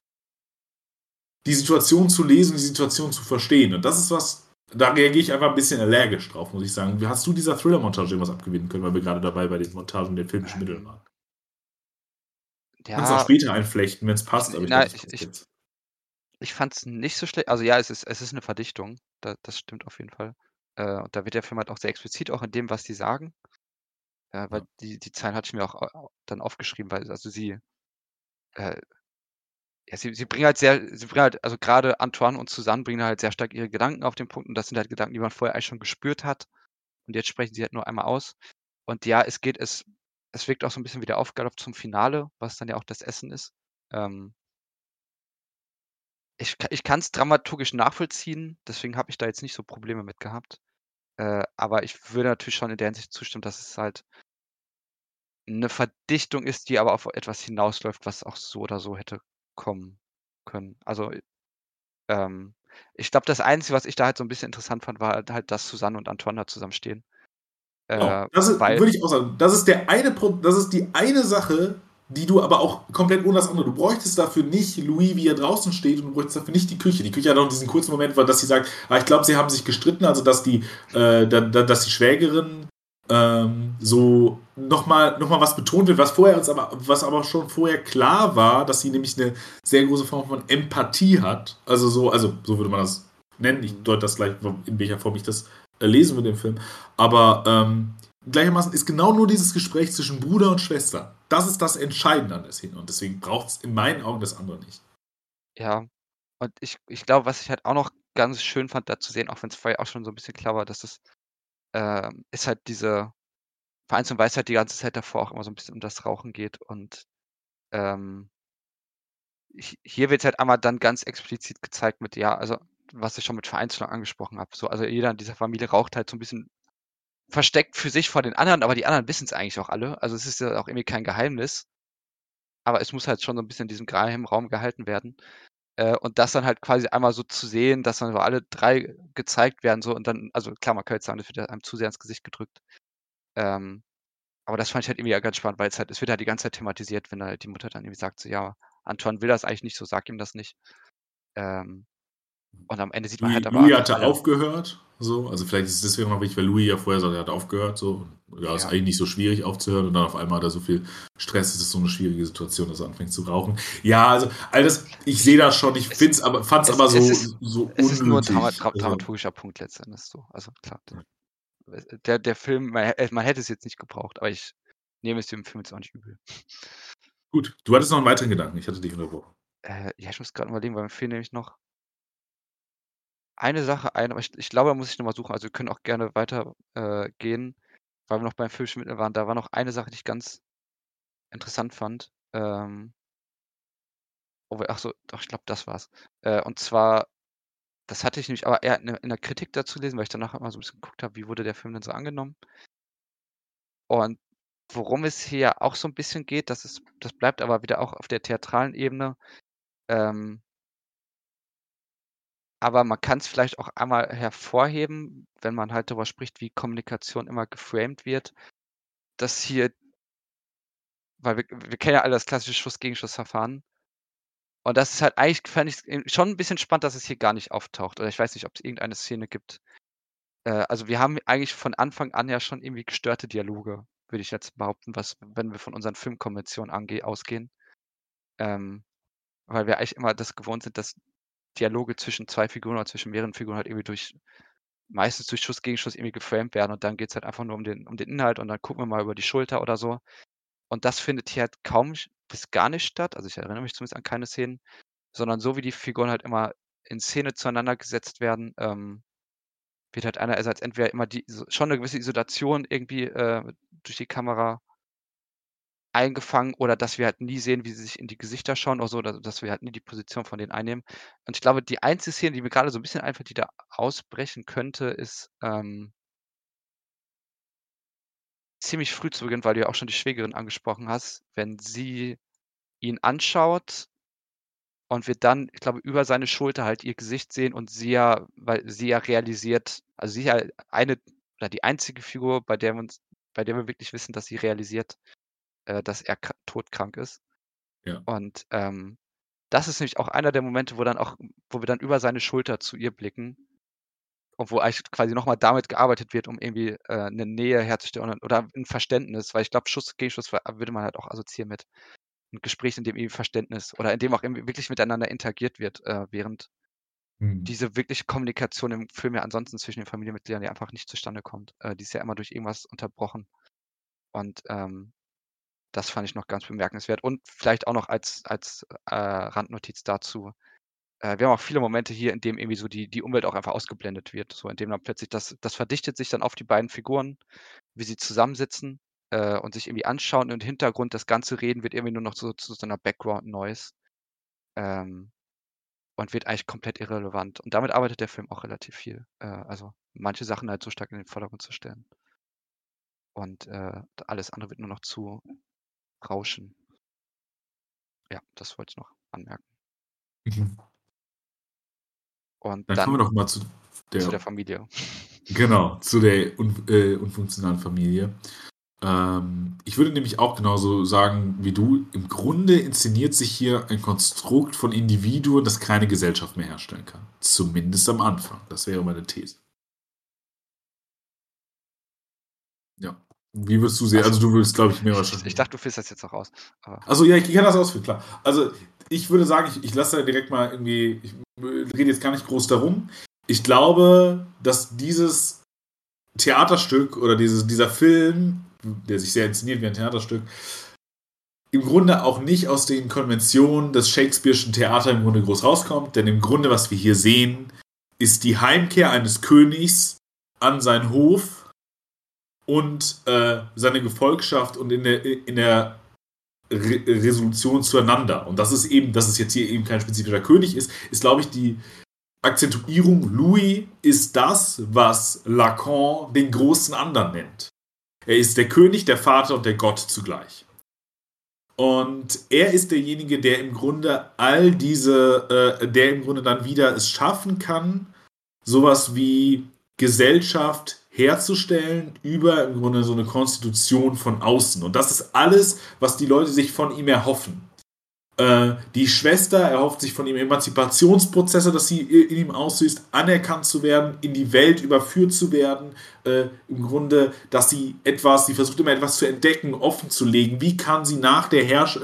die Situation zu lesen, die Situation zu verstehen. Und das ist was, da reagiere ich einfach ein bisschen allergisch drauf, muss ich sagen. Wie hast du dieser Thriller-Montage irgendwas abgewinnen können, weil wir gerade dabei bei den Montagen der filmischen Mittel waren? Ja, Kannst auch später einflechten, wenn es passt. Aber na, ich, ich, ich, ich fand es nicht so schlecht. Also ja, es ist, es ist eine Verdichtung. Da, das stimmt auf jeden Fall. Äh, und da wird der Film halt auch sehr explizit, auch in dem, was die sagen. Äh, weil ja. die, die Zeilen hatte ich mir auch dann aufgeschrieben, weil also sie äh, ja, sie, sie bringen halt sehr, sie bringen halt, also gerade Antoine und Susanne bringen halt sehr stark ihre Gedanken auf den Punkt und das sind halt Gedanken, die man vorher eigentlich schon gespürt hat. Und jetzt sprechen sie halt nur einmal aus. Und ja, es geht, es, es wirkt auch so ein bisschen wie der Aufgabe zum Finale, was dann ja auch das Essen ist. Ähm, ich ich kann es dramaturgisch nachvollziehen, deswegen habe ich da jetzt nicht so Probleme mit gehabt. Äh, aber ich würde natürlich schon in der Hinsicht zustimmen, dass es halt eine Verdichtung ist, die aber auf etwas hinausläuft, was auch so oder so hätte kommen können. Also, ähm, ich glaube, das Einzige, was ich da halt so ein bisschen interessant fand, war halt, dass Susanne und Antoine da zusammenstehen. Genau. Äh, das ist, würde ich auch sagen, das ist der eine das ist die eine Sache, die du aber auch komplett ohne das andere. Du bräuchtest dafür nicht Louis, wie er draußen steht, und du bräuchtest dafür nicht die Küche. Die Küche hat auch diesen kurzen Moment, dass sie sagt, ah, ich glaube, sie haben sich gestritten, also dass die, äh, da, da, dass die Schwägerin ähm, so nochmal noch mal was betont wird, was vorher uns aber, was aber schon vorher klar war, dass sie nämlich eine sehr große Form von Empathie hat. Also so, also so würde man das nennen. Ich deute das gleich, in welcher Form ich das äh, lesen würde im Film. Aber ähm, gleichermaßen ist genau nur dieses Gespräch zwischen Bruder und Schwester. Das ist das Entscheidende an der Szene. Und deswegen braucht es in meinen Augen das andere nicht. Ja. Und ich, ich glaube, was ich halt auch noch ganz schön fand, da zu sehen, auch wenn es vorher auch schon so ein bisschen klar war, dass es äh, ist halt diese Vereinzelung, weil es halt die ganze Zeit davor auch immer so ein bisschen um das Rauchen geht und ähm hier wird halt einmal dann ganz explizit gezeigt mit ja, also, was ich schon mit Vereinzelung angesprochen habe. So, also jeder in dieser Familie raucht halt so ein bisschen versteckt für sich vor den anderen, aber die anderen wissen es eigentlich auch alle. Also, es ist ja auch irgendwie kein Geheimnis. Aber es muss halt schon so ein bisschen in diesem geheimen Raum gehalten werden. Äh, und das dann halt quasi einmal so zu sehen, dass dann so alle drei gezeigt werden so und dann also klar, man könnte jetzt sagen, das wird einem zu sehr ins Gesicht gedrückt. Ähm, aber das fand ich halt irgendwie ja ganz spannend, weil es halt es wird halt die ganze Zeit thematisiert, wenn halt die Mutter dann irgendwie sagt so: „Ja, Antoine will das eigentlich nicht so, sag ihm das nicht.“ Ähm, und am Ende sieht man halt aber Louis hatte aufgehört, so. Also, vielleicht ist es deswegen noch wichtig, weil Louis ja vorher sagt, er hat aufgehört, so. Ja, ist ja. eigentlich nicht so schwierig aufzuhören und dann auf einmal hat er so viel Stress, es ist so eine schwierige Situation, dass er anfängt zu rauchen. Ja, also, all das, ich sehe das schon, ich find's aber, fand's es, aber so, es ist, so es ist nur ein also dramaturgischer Punkt letztendlich so. Also, klar der, der Film, man, man hätte es jetzt nicht gebraucht, aber ich nehme es dem Film jetzt auch nicht übel. Gut, du hattest noch einen weiteren Gedanken, ich hatte dich unterbrochen. Äh, ja, ich muss gerade überlegen, weil mir fehlt nämlich noch eine Sache ein, aber ich, ich glaube, da muss ich nochmal suchen. Also wir können auch gerne weiter äh, weil wir noch beim Filmschnitt waren. Da war noch eine Sache, die ich ganz interessant fand. Ähm, oh, ach doch, ich glaube, das war's. Äh, und zwar das hatte ich nämlich aber eher in in der Kritik dazu gelesen, weil ich danach immer so 'n bisschen geguckt habe, wie wurde der Film denn so angenommen? Und worum es hier auch so 'n bisschen geht, das ist das bleibt aber wieder auch auf der theatralen Ebene. Ähm aber man kann's vielleicht auch einmal hervorheben, wenn man halt darüber spricht, wie Kommunikation immer geframed wird, dass hier weil wir wir kennen ja alle das klassische Schuss-Gegenschuss-Verfahren. Und das ist halt eigentlich fand ich's schon 'n bisschen spannend, dass es hier gar nicht auftaucht. Oder ich weiß nicht, ob's irgendeine Szene gibt. Äh, also wir haben eigentlich von Anfang an ja schon irgendwie gestörte Dialoge, würde ich jetzt behaupten, was wenn wir von unseren Filmkonventionen ausgehen. Ähm weil wir eigentlich immer das gewohnt sind, dass Dialoge zwischen zwei Figuren oder zwischen mehreren Figuren halt irgendwie durch meistens durch Schuss gegen Schuss irgendwie geframed werden und dann geht es halt einfach nur um den, um den Inhalt und dann gucken wir mal über die Schulter oder so. Und das findet hier halt kaum bis gar nicht statt. Also ich erinnere mich zumindest an keine Szenen, sondern so wie die Figuren halt immer in Szene zueinander gesetzt werden, ähm, wird halt einerseits entweder immer die, schon eine gewisse Isolation irgendwie äh, durch die Kamera eingefangen oder dass wir halt nie sehen, wie sie sich in die Gesichter schauen oder so, oder dass wir halt nie die Position von denen einnehmen. Und ich glaube, die einzige Szene, die mir gerade so ein bisschen einfällt, die da ausbrechen könnte, ist ähm ziemlich früh zu Beginn, weil du ja auch schon die Schwägerin angesprochen hast, wenn sie ihn anschaut und wir dann, ich glaube, über seine Schulter halt ihr Gesicht sehen und sie ja weil sie ja realisiert also sie ja eine oder die einzige Figur, bei der wir uns bei der wir wirklich wissen, dass sie realisiert äh, dass er todkrank ist. Ja. Und, ähm, das ist nämlich auch einer der Momente, wo dann auch wo wir dann über seine Schulter zu ihr blicken und wo eigentlich quasi noch mal damit gearbeitet wird, um irgendwie, äh, 'ne Nähe herzustellen oder 'n Verständnis, weil ich glaube, Schuss gegen Schuss würde man halt auch assoziieren mit 'n Gespräch, in dem irgendwie Verständnis oder in dem auch irgendwie wirklich miteinander interagiert wird, äh, während Mhm. diese wirkliche Kommunikation im Film ja ansonsten zwischen den Familienmitgliedern ja einfach nicht zustande kommt. Äh, die ist ja immer durch irgendwas unterbrochen. Und, ähm das fand ich noch ganz bemerkenswert. Und vielleicht auch noch als als, äh, Randnotiz dazu, äh, wir haben auch viele Momente hier, in dem irgendwie so die die Umwelt auch einfach ausgeblendet wird, so indem dann plötzlich das das verdichtet sich dann auf die beiden Figuren, wie sie zusammensitzen, äh, und sich irgendwie anschauen und im Hintergrund das ganze Reden wird irgendwie nur noch so zu so 'ner Background Noise. Ähm, und wird eigentlich komplett irrelevant. Und damit arbeitet der Film auch relativ viel. Äh, also manche Sachen halt so stark in den Vordergrund zu stellen. Und, äh, alles andere wird nur noch zu Rauschen. Ja, das wollte ich noch anmerken. Mhm. Und Dann dann kommen wir doch mal zu der zu der Familie. Genau, zu der un äh, unfunktionalen Familie. Ähm, ich würde nämlich auch genauso sagen wie du, im Grunde inszeniert sich hier ein Konstrukt von Individuen, das keine Gesellschaft mehr herstellen kann. Zumindest am Anfang. Das wäre meine These. Ja. Wie würdest du sehen? Ach so. Also du würdest, glaube ich, mehr Ich wahrscheinlich. ich dachte, du führst das jetzt noch aus. Aber Also ja, ich kann das ausführen, klar. Also ich würde sagen, ich, ich lasse da direkt mal irgendwie, ich rede jetzt gar nicht groß darum. Ich glaube, dass dieses Theaterstück oder dieses, dieser Film, der sich sehr inszeniert wie ein Theaterstück, im Grunde auch nicht aus den Konventionen des Shakespeare'schen Theater im Grunde groß rauskommt, denn im Grunde, was wir hier sehen, ist die Heimkehr eines Königs an seinen Hof und äh, seine Gefolgschaft und in der, in der Re Resolution zueinander. Und das ist eben, dass es jetzt hier eben kein spezifischer König ist, ist, glaube ich, die Akzentuierung, Louis ist das, was Lacan den großen anderen nennt. Er ist der König, der Vater und der Gott zugleich. Und er ist derjenige, der im Grunde all diese, äh, der im Grunde dann wieder es schaffen kann, sowas wie Gesellschaft herzustellen über im Grunde so eine Konstitution von außen. Und das ist alles, was die Leute sich von ihm erhoffen. Äh, die Schwester erhofft sich von ihm Emanzipationsprozesse, dass sie in ihm auslöst, anerkannt zu werden, in die Welt überführt zu werden. Äh, Im Grunde, dass sie etwas, sie versucht immer etwas zu entdecken, offen zu legen. Wie kann sie nach, der Herrsch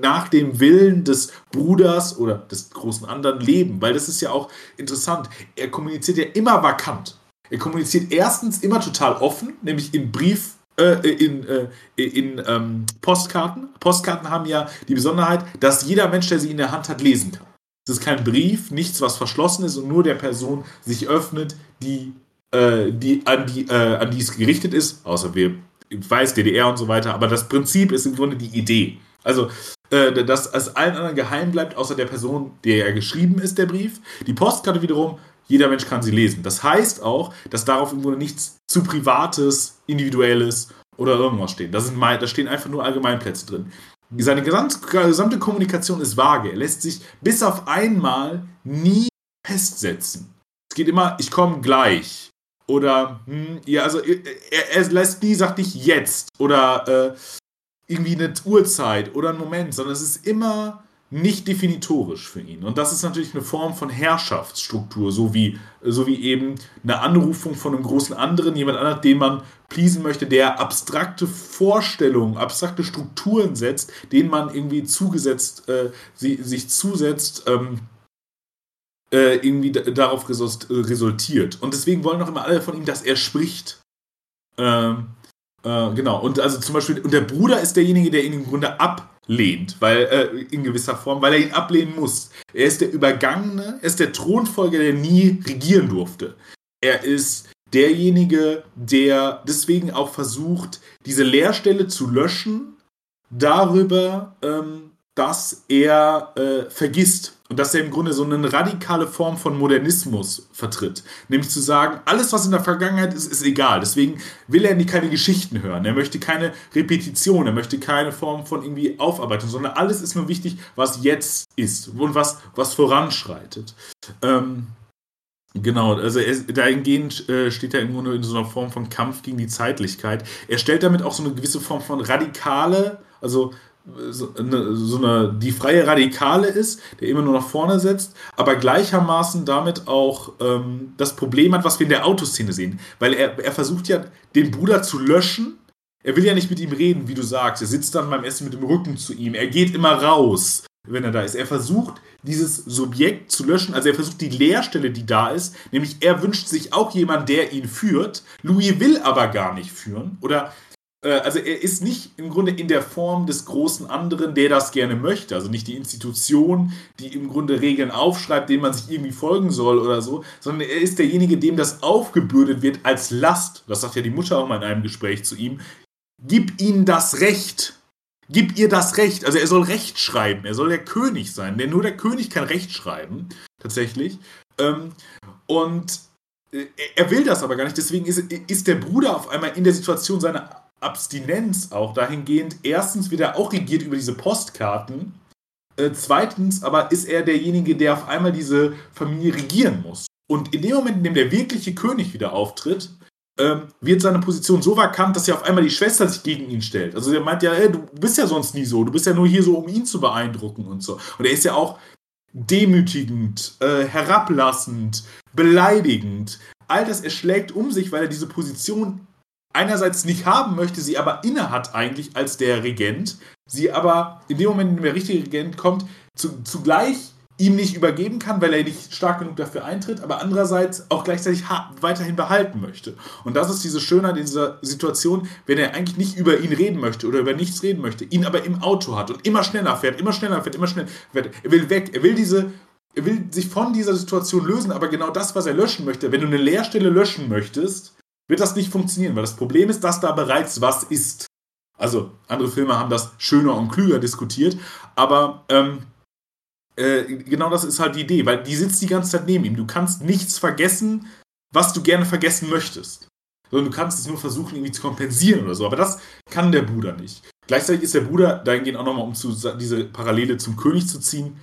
nach dem Willen des Bruders oder des großen anderen leben? Weil das ist ja auch interessant. Er kommuniziert ja immer vakant. Er kommuniziert erstens immer total offen, nämlich im Brief äh, in, äh, in ähm, Postkarten. Postkarten haben ja die Besonderheit, dass jeder Mensch, der sie in der Hand hat, lesen kann. Es ist kein Brief, nichts, was verschlossen ist und nur der Person sich öffnet, die, äh, die, an, die, äh, an die es gerichtet ist, außer wir, weiß, DDR und so weiter, aber das Prinzip ist im Grunde die Idee. Also, äh, dass es allen anderen geheim bleibt, außer der Person, der ja geschrieben ist, der Brief. Die Postkarte wiederum jeder Mensch kann sie lesen. Das heißt auch, dass darauf im Grunde nichts zu Privates, Individuelles oder irgendwas steht. Das sind, da stehen einfach nur Allgemeinplätze drin. Seine gesamte Kommunikation ist vage. Er lässt sich bis auf einmal nie festsetzen. Es geht immer, ich komme gleich. Oder, hm, ja, also er, er lässt nie, sagt nicht jetzt. Oder äh, irgendwie eine Uhrzeit oder einen Moment, sondern es ist immer nicht definitorisch für ihn. Und das ist natürlich eine Form von Herrschaftsstruktur, so wie, so wie eben eine Anrufung von einem großen anderen, jemand anderen, den man pleasen möchte, der abstrakte Vorstellungen, abstrakte Strukturen setzt, denen man irgendwie zugesetzt, äh, sie, sich zusetzt, ähm, äh, irgendwie darauf resultiert. Und deswegen wollen auch immer alle von ihm, dass er spricht. Ähm, äh, genau. Und also zum Beispiel, und der Bruder ist derjenige, der ihn im Grunde ablehnt, weil äh, in gewisser Form, weil er ihn ablehnen muss. Er ist der Übergangene, er ist der Thronfolger, der nie regieren durfte. Er ist derjenige, der deswegen auch versucht, diese Leerstelle zu löschen, darüber, ähm, dass er äh, vergisst, und dass er im Grunde so eine radikale Form von Modernismus vertritt. Nämlich zu sagen, alles, was in der Vergangenheit ist, ist egal. Deswegen will er nie keine Geschichten hören. Er möchte keine Repetition, er möchte keine Form von irgendwie Aufarbeitung, sondern alles ist nur wichtig, was jetzt ist und was, was voranschreitet. Ähm, Genau, also er, dahingehend äh, steht er im Grunde in so einer Form von Kampf gegen die Zeitlichkeit. Er stellt damit auch so eine gewisse Form von radikale, also so eine, so eine, die freie Radikale ist, der immer nur nach vorne setzt, aber gleichermaßen damit auch ähm, das Problem hat, was wir in der Autoszene sehen. Weil er, er versucht ja, den Bruder zu löschen. Er will ja nicht mit ihm reden, wie du sagst. Er sitzt dann beim Essen mit dem Rücken zu ihm. Er geht immer raus, wenn er da ist. Er versucht, dieses Subjekt zu löschen. Also er versucht die Leerstelle, die da ist. Nämlich er wünscht sich auch jemanden, der ihn führt. Louis will aber gar nicht führen. Oder also er ist nicht im Grunde in der Form des großen anderen, der das gerne möchte. Also nicht die Institution, die im Grunde Regeln aufschreibt, denen man sich irgendwie folgen soll oder so, sondern er ist derjenige, dem das aufgebürdet wird als Last. Das sagt ja die Mutter auch mal in einem Gespräch zu ihm. Gib ihnen das Recht. Gib ihr das Recht. Also er soll Recht schreiben. Er soll der König sein. Denn nur der König kann Recht schreiben. Tatsächlich. Ähm, und äh, er will das aber gar nicht. Deswegen ist der Bruder auf einmal in der Situation seiner Abstinenz auch dahingehend. Erstens wird er auch regiert über diese Postkarten. Äh, zweitens aber ist er derjenige, der auf einmal diese Familie regieren muss. Und in dem Moment, in dem der wirkliche König wieder auftritt, ähm, wird seine Position so vakant, dass ja auf einmal die Schwester sich gegen ihn stellt. Also er meint ja, ey, du bist ja sonst nie so, du bist ja nur hier so, um ihn zu beeindrucken und so. Und er ist ja auch demütigend, äh, herablassend, beleidigend. All das erschlägt um sich, weil er diese Position einerseits nicht haben möchte, sie aber innehat eigentlich als der Regent, sie aber in dem Moment, in dem der richtige Regent kommt, zu, zugleich ihm nicht übergeben kann, weil er nicht stark genug dafür eintritt, aber andererseits auch gleichzeitig weiterhin behalten möchte. Und das ist diese Schönheit in dieser Situation, wenn er eigentlich nicht über ihn reden möchte oder über nichts reden möchte, ihn aber im Auto hat und immer schneller fährt, immer schneller fährt, immer schneller fährt. Er will weg, er will diese, er will sich von dieser Situation lösen, aber genau das, was er löschen möchte, wenn du eine Leerstelle löschen möchtest, wird das nicht funktionieren, weil das Problem ist, dass da bereits was ist. Also andere Filme haben das schöner und klüger diskutiert, aber ähm, äh, genau das ist halt die Idee, weil die sitzt die ganze Zeit neben ihm. Du kannst nichts vergessen, was du gerne vergessen möchtest. Sondern du kannst es nur versuchen, irgendwie zu kompensieren oder so. Aber das kann der Bruder nicht. Gleichzeitig ist der Bruder dahingehend auch nochmal, um zu, diese Parallele zum König zu ziehen,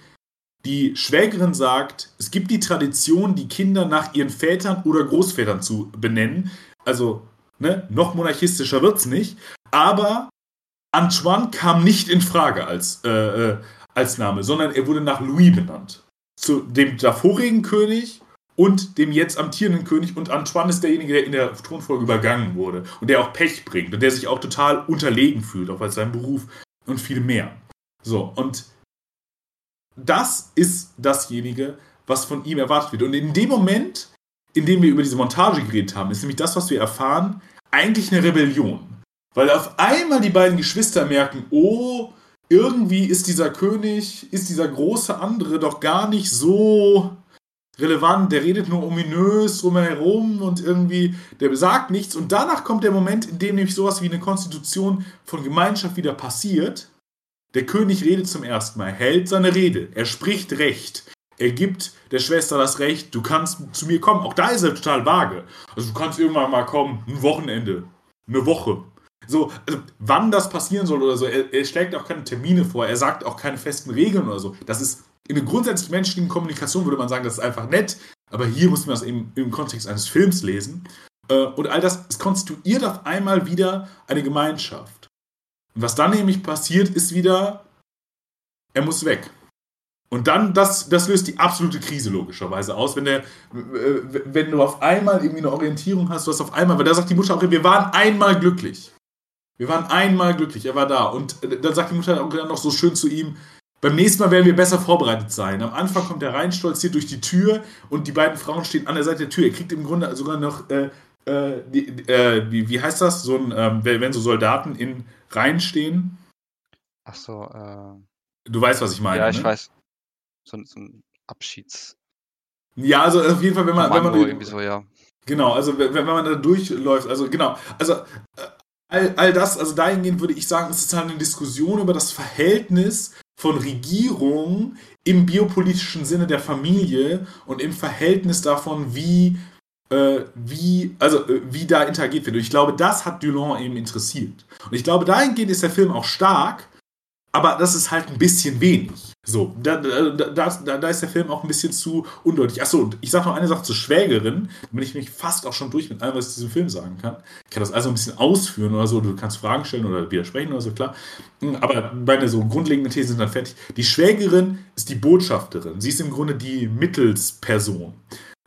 die Schwägerin sagt, es gibt die Tradition, die Kinder nach ihren Vätern oder Großvätern zu benennen. Also, ne, noch monarchistischer wird es nicht. Aber Antoine kam nicht in Frage als, äh, äh, als Name, sondern er wurde nach Louis benannt. Zu dem davorigen König und dem jetzt amtierenden König. Und Antoine ist derjenige, der in der Thronfolge übergangen wurde und der auch Pech bringt und der sich auch total unterlegen fühlt, auch als sein Beruf und viel mehr. So, und das ist dasjenige, was von ihm erwartet wird. Und in dem Moment in dem wir über diese Montage geredet haben, ist nämlich das, was wir erfahren, eigentlich eine Rebellion. Weil auf einmal die beiden Geschwister merken, oh, irgendwie ist dieser König, ist dieser große andere doch gar nicht so relevant. Der redet nur ominös drumherum und irgendwie, der sagt nichts. Und danach kommt der Moment, in dem nämlich sowas wie eine Konstitution von Gemeinschaft wieder passiert. Der König redet zum ersten Mal, hält seine Rede, er spricht Recht. Er gibt der Schwester das Recht, du kannst zu mir kommen. Auch da ist er total vage. Also du kannst irgendwann mal kommen, ein Wochenende, eine Woche. So, also wann das passieren soll oder so, er, er schlägt auch keine Termine vor, er sagt auch keine festen Regeln oder so. Das ist in der grundsätzlich menschlichen Kommunikation würde man sagen, das ist einfach nett, aber hier muss man das eben im Kontext eines Films lesen. Äh, und all das, es konstituiert auf einmal wieder eine Gemeinschaft. Und was dann nämlich passiert, ist wieder, er muss weg. Und dann, das, das löst die absolute Krise logischerweise aus, wenn, der, wenn du auf einmal irgendwie eine Orientierung hast, du hast auf einmal, weil da sagt die Mutter auch, wir waren einmal glücklich. Wir waren einmal glücklich, er war da. Und dann sagt die Mutter auch noch so schön zu ihm, beim nächsten Mal werden wir besser vorbereitet sein. Am Anfang kommt er rein, stolziert durch die Tür und die beiden Frauen stehen an der Seite der Tür. Er kriegt im Grunde sogar noch, äh, äh, die, äh, wie, wie heißt das, so ein, ähm, wenn so Soldaten in Reihen stehen. Ach so, äh. Du weißt, was ich meine. Ja, ich ne? weiß so, so ein Abschieds. Ja, also auf jeden Fall, wenn man. wenn man irgendwie so, ja. Genau, also wenn, wenn man da durchläuft, also genau, also äh, all, all das, also dahingehend würde ich sagen, es ist halt eine Diskussion über das Verhältnis von Regierung im biopolitischen Sinne der Familie und im Verhältnis davon, wie, äh, wie, also, äh, wie da interagiert wird. Und ich glaube, das hat Dulon eben interessiert. Und ich glaube, dahingehend ist der Film auch stark, aber das ist halt ein bisschen wenig. So, da, da, da, da ist der Film auch ein bisschen zu undeutlich. Achso, und ich sage noch eine Sache zur Schwägerin, da bin ich mich fast auch schon durch mit allem, was ich zu diesem Film sagen kann. Ich kann das also ein bisschen ausführen oder so, du kannst Fragen stellen oder widersprechen oder so, klar. Aber meine so grundlegenden Thesen sind dann fertig. Die Schwägerin ist die Botschafterin. Sie ist im Grunde die Mittelsperson.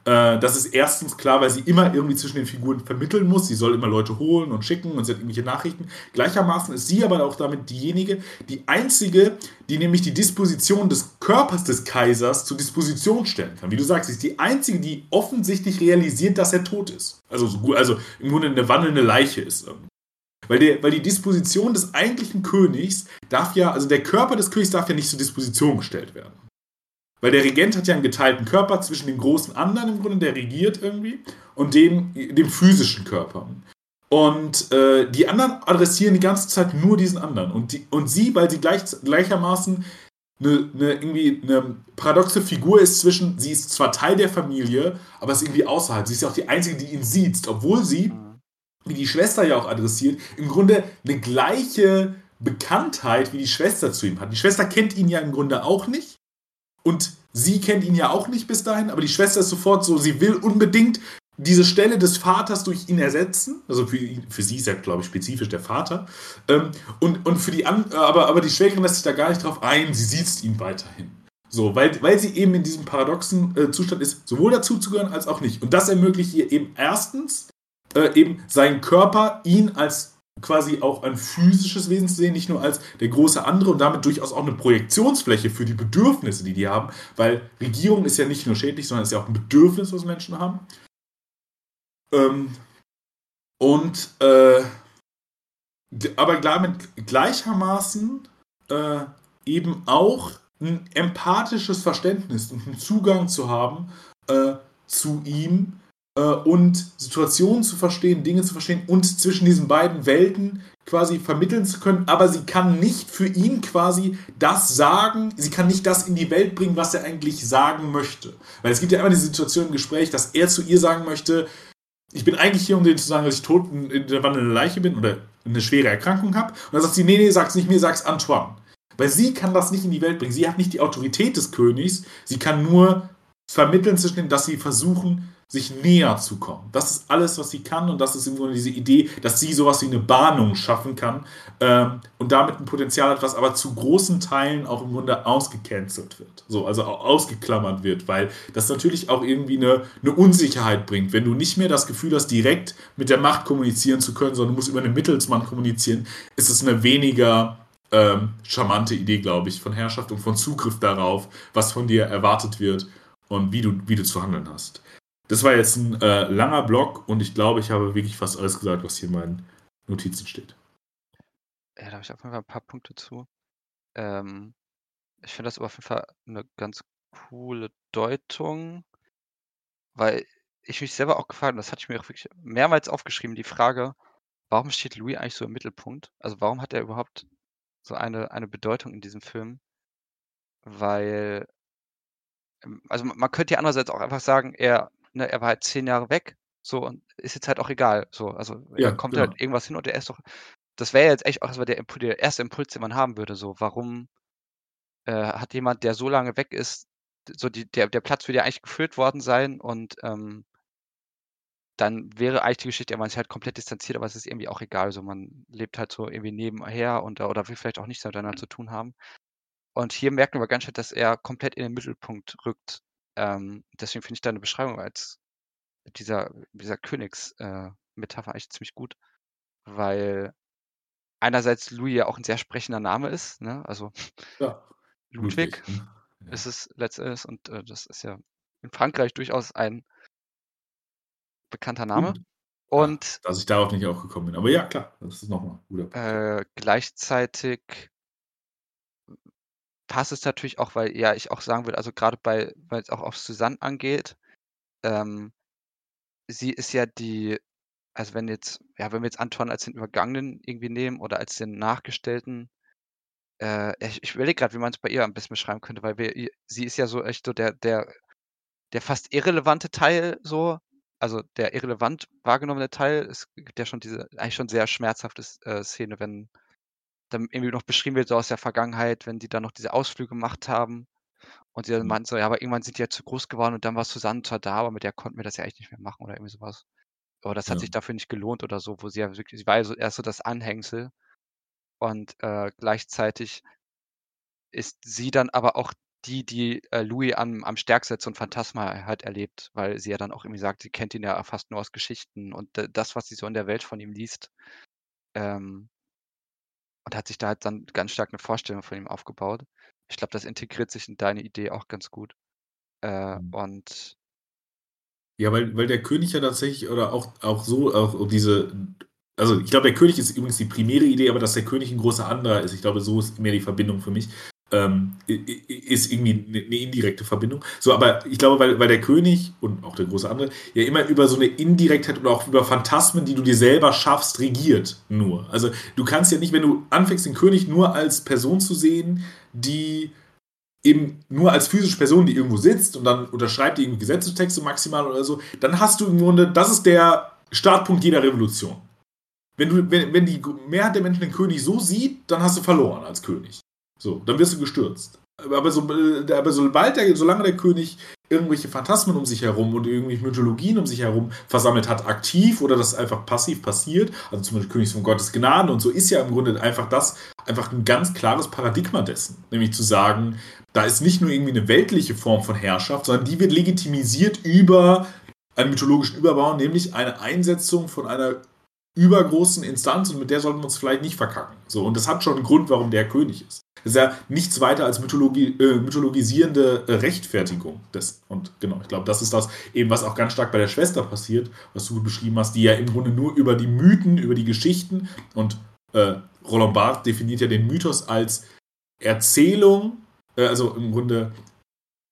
Äh, das ist erstens klar, weil sie immer irgendwie zwischen den Figuren vermitteln muss. Sie soll immer Leute holen und schicken und sie hat irgendwelche Nachrichten. Gleichermaßen ist sie aber auch damit diejenige, die einzige, die nämlich die Disposition des Körpers des Kaisers zur Disposition stellen kann. Wie du sagst, sie ist die einzige, die offensichtlich realisiert, dass er tot ist. Also, also im Grunde eine wandelnde Leiche ist. Weil, der, weil die Disposition des eigentlichen Königs darf ja, also der Körper des Königs darf ja nicht zur Disposition gestellt werden. Weil der Regent hat ja einen geteilten Körper zwischen dem großen anderen im Grunde, der regiert irgendwie, und dem, dem physischen Körper. Und äh, die anderen adressieren die ganze Zeit nur diesen anderen. Und, die, und sie, weil sie gleich, gleichermaßen eine, eine, irgendwie eine paradoxe Figur ist zwischen, sie ist zwar Teil der Familie, aber ist irgendwie außerhalb. Sie ist ja auch die Einzige, die ihn sieht, obwohl sie, wie die Schwester ja auch adressiert, im Grunde eine gleiche Bekanntheit wie die Schwester zu ihm hat. Die Schwester kennt ihn ja im Grunde auch nicht. Und sie kennt ihn ja auch nicht bis dahin, aber die Schwester ist sofort so, sie will unbedingt diese Stelle des Vaters durch ihn ersetzen. Also für, für sie ist er, glaube ich, spezifisch der Vater. Ähm, und, und für die An aber, aber die Schwägerin lässt sich da gar nicht drauf ein, sie sieht ihn weiterhin. So, weil, weil sie eben in diesem paradoxen äh, Zustand ist, sowohl dazuzugehören als auch nicht. Und das ermöglicht ihr eben erstens, äh, eben seinen Körper, ihn als quasi auch ein physisches Wesen zu sehen, nicht nur als der große andere und damit durchaus auch eine Projektionsfläche für die Bedürfnisse, die die haben, weil Regierung ist ja nicht nur schädlich, sondern ist ja auch ein Bedürfnis, was Menschen haben. Ähm, und äh, aber gleichermaßen äh, eben auch ein empathisches Verständnis und einen Zugang zu haben äh, zu ihm, äh, und Situationen zu verstehen, Dinge zu verstehen und zwischen diesen beiden Welten quasi vermitteln zu können, aber sie kann nicht für ihn quasi das sagen, sie kann nicht das in die Welt bringen, was er eigentlich sagen möchte. Weil es gibt ja immer die Situation im Gespräch, dass er zu ihr sagen möchte, ich bin eigentlich hier, um denen zu sagen, dass ich tot in der wandelnden Leiche bin oder eine schwere Erkrankung habe. Und dann sagt sie, nee, nee, sag's nicht mir, sag's Antoine. Weil sie kann das nicht in die Welt bringen. Sie hat nicht die Autorität des Königs. Sie kann nur vermitteln zwischen denen, dass sie versuchen, sich näher zu kommen. Das ist alles, was sie kann und das ist im Grunde diese Idee, dass sie sowas wie eine Bahnung schaffen kann ähm, und damit ein Potenzial hat, was aber zu großen Teilen auch im Grunde ausgecancelt wird. So, also ausgeklammert wird, weil das natürlich auch irgendwie eine, eine Unsicherheit bringt. Wenn du nicht mehr das Gefühl hast, direkt mit der Macht kommunizieren zu können, sondern du musst über einen Mittelsmann kommunizieren, ist es eine weniger ähm, charmante Idee, glaube ich, von Herrschaft und von Zugriff darauf, was von dir erwartet wird und wie du, wie du zu handeln hast. Das war jetzt ein äh, langer Blog und ich glaube, ich habe wirklich fast alles gesagt, was hier in meinen Notizen steht. Ja, da habe ich auf jeden Fall ein paar Punkte zu. Ähm, ich finde das aber auf jeden Fall eine ganz coole Deutung, weil ich mich selber auch gefragt habe, das hatte ich mir auch wirklich mehrmals aufgeschrieben, die Frage, warum steht Louis eigentlich so im Mittelpunkt? Also warum hat er überhaupt so eine, eine Bedeutung in diesem Film? Weil, also man könnte ja andererseits auch einfach sagen, er ne, er war halt zehn Jahre weg, so und ist jetzt halt auch egal. So, also ja, kommt genau. halt irgendwas hin und er ist doch. Das wäre jetzt echt auch das war der, der erste Impuls, den man haben würde. So, warum äh, hat jemand, der so lange weg ist, so die, der, der Platz würde ja eigentlich gefüllt worden sein und ähm, dann wäre eigentlich die Geschichte, man ist halt komplett distanziert, aber es ist irgendwie auch egal. So, man lebt halt so irgendwie nebenher und oder will vielleicht auch nichts miteinander zu tun haben. Und hier merken wir ganz schön, dass er komplett in den Mittelpunkt rückt. Ähm, deswegen finde ich deine Beschreibung als dieser, dieser Königsmetapher äh, Metapher eigentlich ziemlich gut, weil einerseits Louis ja auch ein sehr sprechender Name ist, ne? Also Ja, Ludwig Ludwig. ne? Ja. ist es letztendlich und äh, das ist ja in Frankreich durchaus ein bekannter Name. Gut. Und Dass ich darauf nicht auch gekommen bin. Aber ja, klar, das ist nochmal guter Punkt. äh, gleichzeitig passt es natürlich auch, weil ja ich auch sagen würde, also gerade bei, weil es auch auf Susanne angeht, ähm, sie ist ja die, also wenn jetzt, ja, wenn wir jetzt Antoine als den Übergangenen irgendwie nehmen oder als den Nachgestellten, äh, ich, ich überlege gerade, wie man es bei ihr am besten beschreiben könnte, weil wir, sie ist ja so echt so der, der, der fast irrelevante Teil so, also der irrelevant wahrgenommene Teil. Es gibt ja schon diese eigentlich schon sehr schmerzhafte äh, Szene, wenn dann irgendwie noch beschrieben wird, so aus der Vergangenheit, wenn die dann noch diese Ausflüge gemacht haben und sie dann Mhm. meinten so, ja, aber irgendwann sind die ja zu groß geworden und dann war Susanne zwar da, aber mit der konnten wir das ja eigentlich nicht mehr machen oder irgendwie sowas. Aber das hat Ja. sich dafür nicht gelohnt oder so, wo sie ja wirklich, sie war ja so erst so das Anhängsel und äh, gleichzeitig ist sie dann aber auch die, die äh, Louis am, am stärksten als so ein Phantasma halt erlebt, weil sie ja dann auch irgendwie sagt, sie kennt ihn ja fast nur aus Geschichten und äh, das, was sie so in der Welt von ihm liest, ähm, und hat sich da halt dann ganz stark eine Vorstellung von ihm aufgebaut. Ich glaube, das integriert sich in deine Idee auch ganz gut. Äh, Mhm. und Ja, weil, weil der König ja tatsächlich, oder auch, auch so, auch diese, also ich glaube, der König ist übrigens die primäre Idee, aber dass der König ein großer anderer ist, ich glaube, so ist mehr die Verbindung für mich, ähm, ist irgendwie eine, eine indirekte Verbindung. So, aber ich glaube, weil, weil der König und auch der große andere ja immer über so eine Indirektheit oder auch über Phantasmen, die du dir selber schaffst, regiert nur. Also du kannst ja nicht, wenn du anfängst, den König nur als Person zu sehen, die eben nur als physische Person, die irgendwo sitzt und dann unterschreibt die irgendwie Gesetzestexte maximal oder so, dann hast du im Grunde, das ist der Startpunkt jeder Revolution. Wenn, du, wenn, wenn die Mehrheit der Menschen den König so sieht, dann hast du verloren als König. So, dann wirst du gestürzt. Aber, so, äh, aber sobald der, solange der König irgendwelche Phantasmen um sich herum und irgendwelche Mythologien um sich herum versammelt hat, aktiv oder das einfach passiv passiert, also zum Beispiel König von Gottes Gnaden und so ist ja im Grunde einfach das, einfach ein ganz klares Paradigma dessen. Nämlich zu sagen, da ist nicht nur irgendwie eine weltliche Form von Herrschaft, sondern die wird legitimisiert über einen mythologischen Überbau, nämlich eine Einsetzung von einer übergroßen Instanz und mit der sollten wir uns vielleicht nicht verkacken. So, und das hat schon einen Grund, warum der König ist. Das ist ja nichts weiter als Mythologie, äh, mythologisierende äh, Rechtfertigung. Des, und genau, ich glaube, das ist das eben, was auch ganz stark bei der Schwester passiert, was du beschrieben hast, die ja im Grunde nur über die Mythen, über die Geschichten und äh, Roland Barthes definiert ja den Mythos als Erzählung, äh, also im Grunde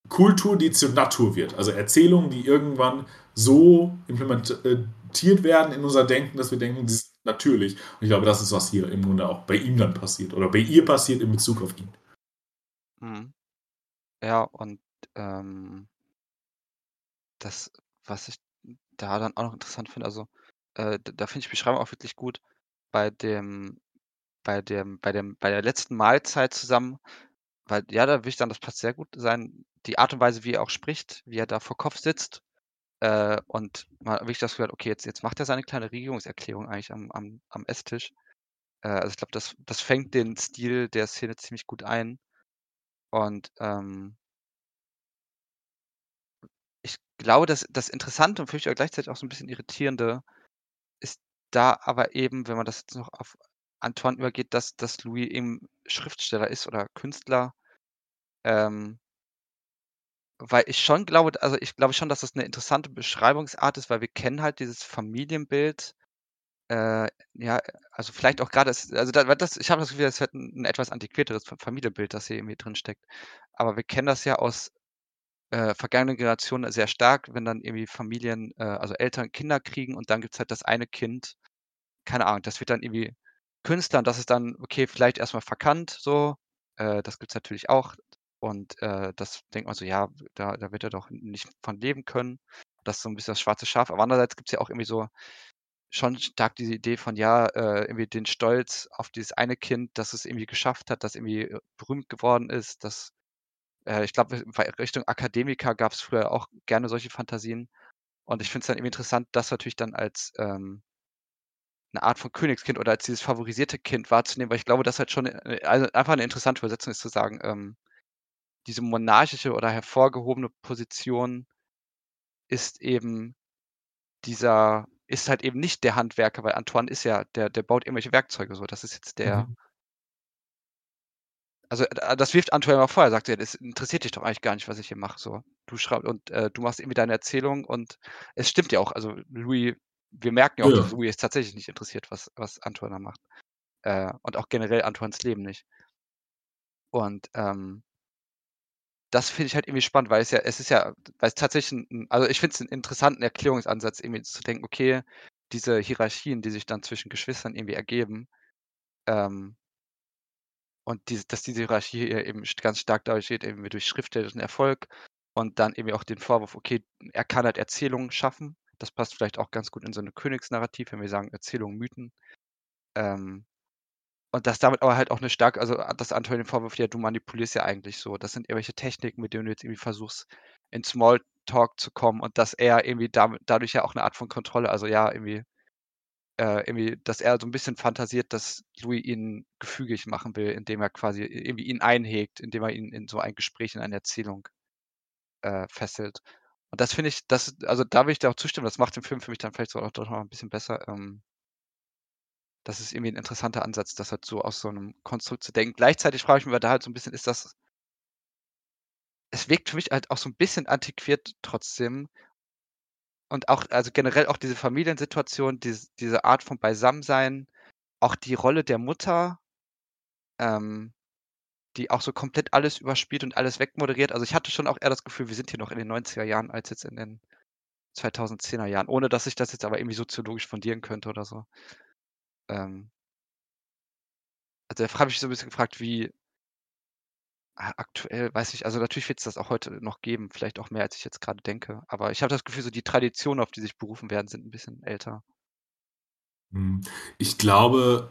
Kultur, die zur Natur wird. Also Erzählungen, die irgendwann so implementiert werden in unser Denken, dass wir denken, das natürlich. Und ich glaube, das ist, was hier im Grunde auch bei ihm dann passiert oder bei ihr passiert in Bezug auf ihn. Mhm. Ja, und ähm, das, was ich da dann auch noch interessant finde, also äh, da, finde ich Beschreibung auch wirklich gut bei dem, bei dem, bei dem, bei der letzten Mahlzeit zusammen, weil ja, da würde ich sagen, das passt sehr gut sein. Die Art und Weise, wie er auch spricht, wie er da vor Kopf sitzt äh, und mal wirklich das gehört, okay, jetzt, jetzt macht er seine kleine Regierungserklärung eigentlich am, am, am Esstisch. Äh, also ich glaube, das, das fängt den Stil der Szene ziemlich gut ein. Und ähm, ich glaube, dass das Interessante und vielleicht auch gleichzeitig auch so ein bisschen irritierende ist da aber eben, wenn man das jetzt noch auf Antoine übergeht, dass, dass Louis eben Schriftsteller ist oder Künstler. Ähm, weil ich schon glaube, also ich glaube schon, dass das eine interessante Beschreibungsart ist, weil wir kennen halt dieses Familienbild. Äh, ja, also vielleicht auch gerade, also da, das, ich habe das Gefühl, das wird ein, ein etwas antiquierteres Familienbild, das hier irgendwie drin steckt. Aber wir kennen das ja aus äh, vergangenen Generationen sehr stark, wenn dann irgendwie Familien, äh, also Eltern Kinder kriegen und dann gibt's halt das eine Kind, keine Ahnung, das wird dann irgendwie Künstler und das ist dann, okay, vielleicht erstmal verkannt, so. Äh, das gibt's natürlich auch. Und äh, das denkt man so, ja, da, da wird er doch nicht von leben können. Das ist so ein bisschen das schwarze Schaf. Aber andererseits gibt's ja auch irgendwie so schon stark diese Idee von, ja, äh, irgendwie den Stolz auf dieses eine Kind, dass es irgendwie geschafft hat, das irgendwie äh, berühmt geworden ist, dass äh, ich glaube, Richtung Akademiker gab es früher auch gerne solche Fantasien. Und ich finde es dann irgendwie interessant, das natürlich dann als, ähm, eine Art von Königskind oder als dieses favorisierte Kind wahrzunehmen, weil ich glaube, das halt schon äh, also einfach eine interessante Übersetzung ist zu sagen, ähm, diese monarchische oder hervorgehobene Position ist eben dieser ist halt eben nicht der Handwerker, weil Antoine ist ja der der baut irgendwelche Werkzeuge so. Das ist jetzt der Mhm. also, äh, das wirft Antoine immer vor. Er sagt ja: „Das interessiert dich doch eigentlich gar nicht, was ich hier mache so. Du schreib und, äh, du machst irgendwie deine Erzählung“ und es stimmt ja auch. Also, Louis wir merken ja auch, dass Ja. Louis es tatsächlich nicht interessiert, was was Antoine da macht. Äh, und auch generell Antoines Leben nicht. Und, ähm das finde ich halt irgendwie spannend, weil es ja es ist ja weil es tatsächlich 'n also, ich finde es 'n interessanten Erklärungsansatz, irgendwie zu denken, okay, diese Hierarchien, die sich dann zwischen Geschwistern irgendwie ergeben, ähm und dies dass diese Hierarchie eben ganz stark dadurch geht, irgendwie durch schriftstellerischen Erfolg und dann irgendwie auch den Vorwurf, okay, er kann halt Erzählungen schaffen. Das passt vielleicht auch ganz gut in so 'ne Königsnarrativ, wenn wir sagen Erzählungen, Mythen. Ähm, und dass damit aber halt auch 'ne starke also, dass Antoine den vorwirft: „Ja, du manipulierst ja eigentlich so. Das sind irgendwelche Techniken, mit denen du jetzt irgendwie versuchst, in Smalltalk zu kommen“ und dass er irgendwie damit dadurch ja auch 'ne Art von Kontrolle also, ja, irgendwie äh, irgendwie, dass er so 'n bisschen fantasiert, dass Louis ihn gefügig machen will, indem er quasi irgendwie ihn einhegt, indem er ihn in so ein Gespräch, in eine Erzählung, äh, fesselt. Und das finde ich das also, da würde ich dir auch zustimmen. Das macht den Film für mich dann vielleicht sogar doch noch 'n bisschen besser. Ähm das ist irgendwie 'n interessanter Ansatz, das halt so aus so 'nem Konstrukt zu denken. Gleichzeitig frage ich mich aber da halt so 'n bisschen, ist das es wirkt für mich halt auch so 'n bisschen antiquiert trotzdem. Und auch also, generell auch diese Familiensituation, dies diese Art von Beisammensein, auch die Rolle der Mutter, ähm, die auch so komplett alles überspielt und alles wegmoderiert. Also, ich hatte schon auch eher das Gefühl, wir sind hier noch in den 90er Jahren als jetzt in den 2010er Jahren, ohne dass ich das jetzt aber irgendwie soziologisch fundieren könnte oder so. Ähm also, da habe ich so 'n bisschen gefragt, wie aktuell weiß ich also, natürlich wird's das auch heute noch geben, vielleicht auch mehr, als ich jetzt grade denke. Aber ich habe das Gefühl, so die Traditionen, auf die sich berufen werden, sind 'n bisschen älter. Mhm. Ich glaube,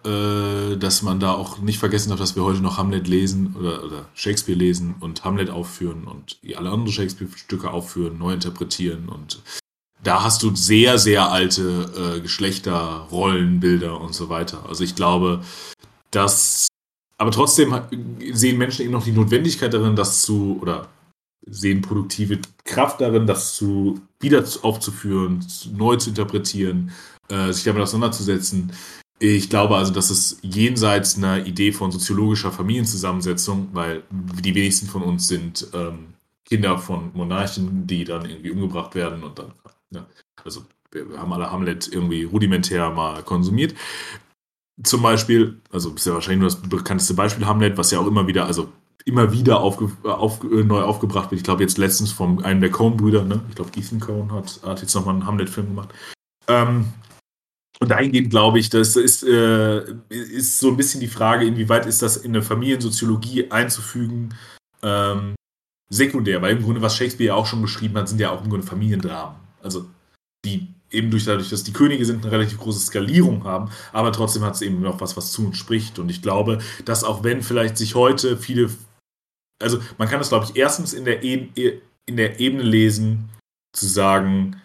äh, dass man da auch nicht vergessen darf, dass wir heute noch Hamlet lesen oder oder Shakespeare lesen und Hamlet aufführen und alle anderen Shakespeare-Stücke aufführen, neu interpretieren. Und da hast du sehr, sehr alte, äh, Geschlechterrollenbilder und so weiter. Also, ich glaube, dass aber trotzdem sehen Menschen eben noch die Notwendigkeit darin, das zu oder sehen produktive Kraft darin, das zu wieder aufzuführen, neu zu interpretieren, äh, sich damit auseinanderzusetzen. Ich glaube also, dass es jenseits 'ner Idee von soziologischer Familienzusammensetzung, weil die wenigsten von uns sind, ähm, Kinder von Monarchen, die dann irgendwie umgebracht werden und dann, ne? Also, wir haben alle Hamlet irgendwie rudimentär mal konsumiert. Zum Beispiel, also, ist ja wahrscheinlich nur das bekannteste Beispiel Hamlet, was ja auch immer wieder also, immer wieder aufge auf äh, neu aufgebracht wird. Ich glaube jetzt letztens von einem der Coen-Brüder, ne? Ich glaube, Ethan Coen hat hat jetzt noch mal 'n Hamlet-Film gemacht. Ähm, und dahingehend glaube ich, das ist, äh ist so 'n bisschen die Frage, inwieweit ist das in 'ne Familiensoziologie einzufügen, ähm, sekundär, weil im Grunde, was Shakespeare ja auch schon beschrieben hat, sind ja auch im Grunde Familiendramen. Also, die eben durch dadurch, dass die Könige sind, 'ne relativ große Skalierung haben, aber trotzdem hat's eben noch was, was zu uns spricht. Und ich glaube, dass auch wenn vielleicht sich heute viele also, man kann das, glaube ich, erstens in der e in der Ebene lesen, zu sagen,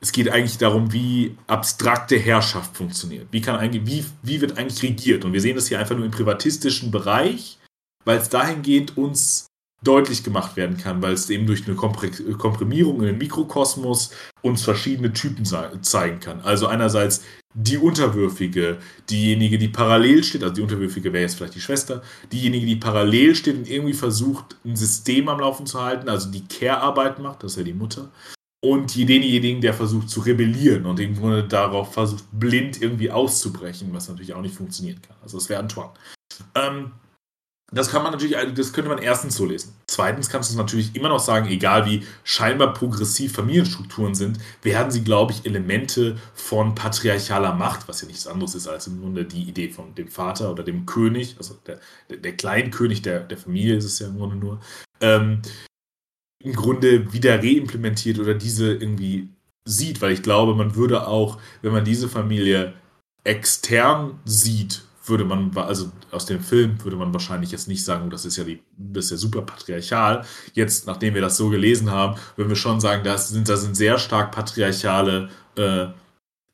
es geht eigentlich darum, wie abstrakte Herrschaft funktioniert. Wie kann eigentlich wie wie wird eigentlich regiert? Und wir sehen das hier einfach nur im privatistischen Bereich, weil's dahingehend uns deutlich gemacht werden kann, weil's eben durch 'ne Kompre Komprimierung in den Mikrokosmos uns verschiedene Typen zeigen kann. Also, einerseits die Unterwürfige, diejenige, die parallel steht also, die Unterwürfige wäre jetzt vielleicht die Schwester, diejenige, die parallel steht und irgendwie versucht, 'n System am Laufen zu halten, also, die Care-Arbeit macht, das ist ja die Mutter. Und denjenigen, der versucht zu rebellieren und im Grunde darauf versucht, blind irgendwie auszubrechen, was natürlich auch nicht funktionieren kann. Also, das wäre Antoine. Ähm, das kann man natürlich also, das könnte man erstens so lesen. Zweitens kannst du's natürlich immer noch sagen, egal wie scheinbar progressiv Familienstrukturen sind, werden sie, glaube ich, Elemente von patriarchaler Macht, was ja nichts anderes ist als im Grunde die Idee von dem Vater oder dem König, also, der der Kleinkönig der der Familie ist es ja im Grunde nur, ähm, im Grunde wieder reimplementiert oder diese irgendwie sieht. Weil ich glaube, man würde auch, wenn man diese Familie extern sieht, würde man also, aus dem Film würde man wahrscheinlich jetzt nicht sagen: „Das ist ja die das ist ja super patriarchal.“ Jetzt, nachdem wir das so gelesen haben, würden wir schon sagen, das sind da sind sehr stark patriarchale, äh,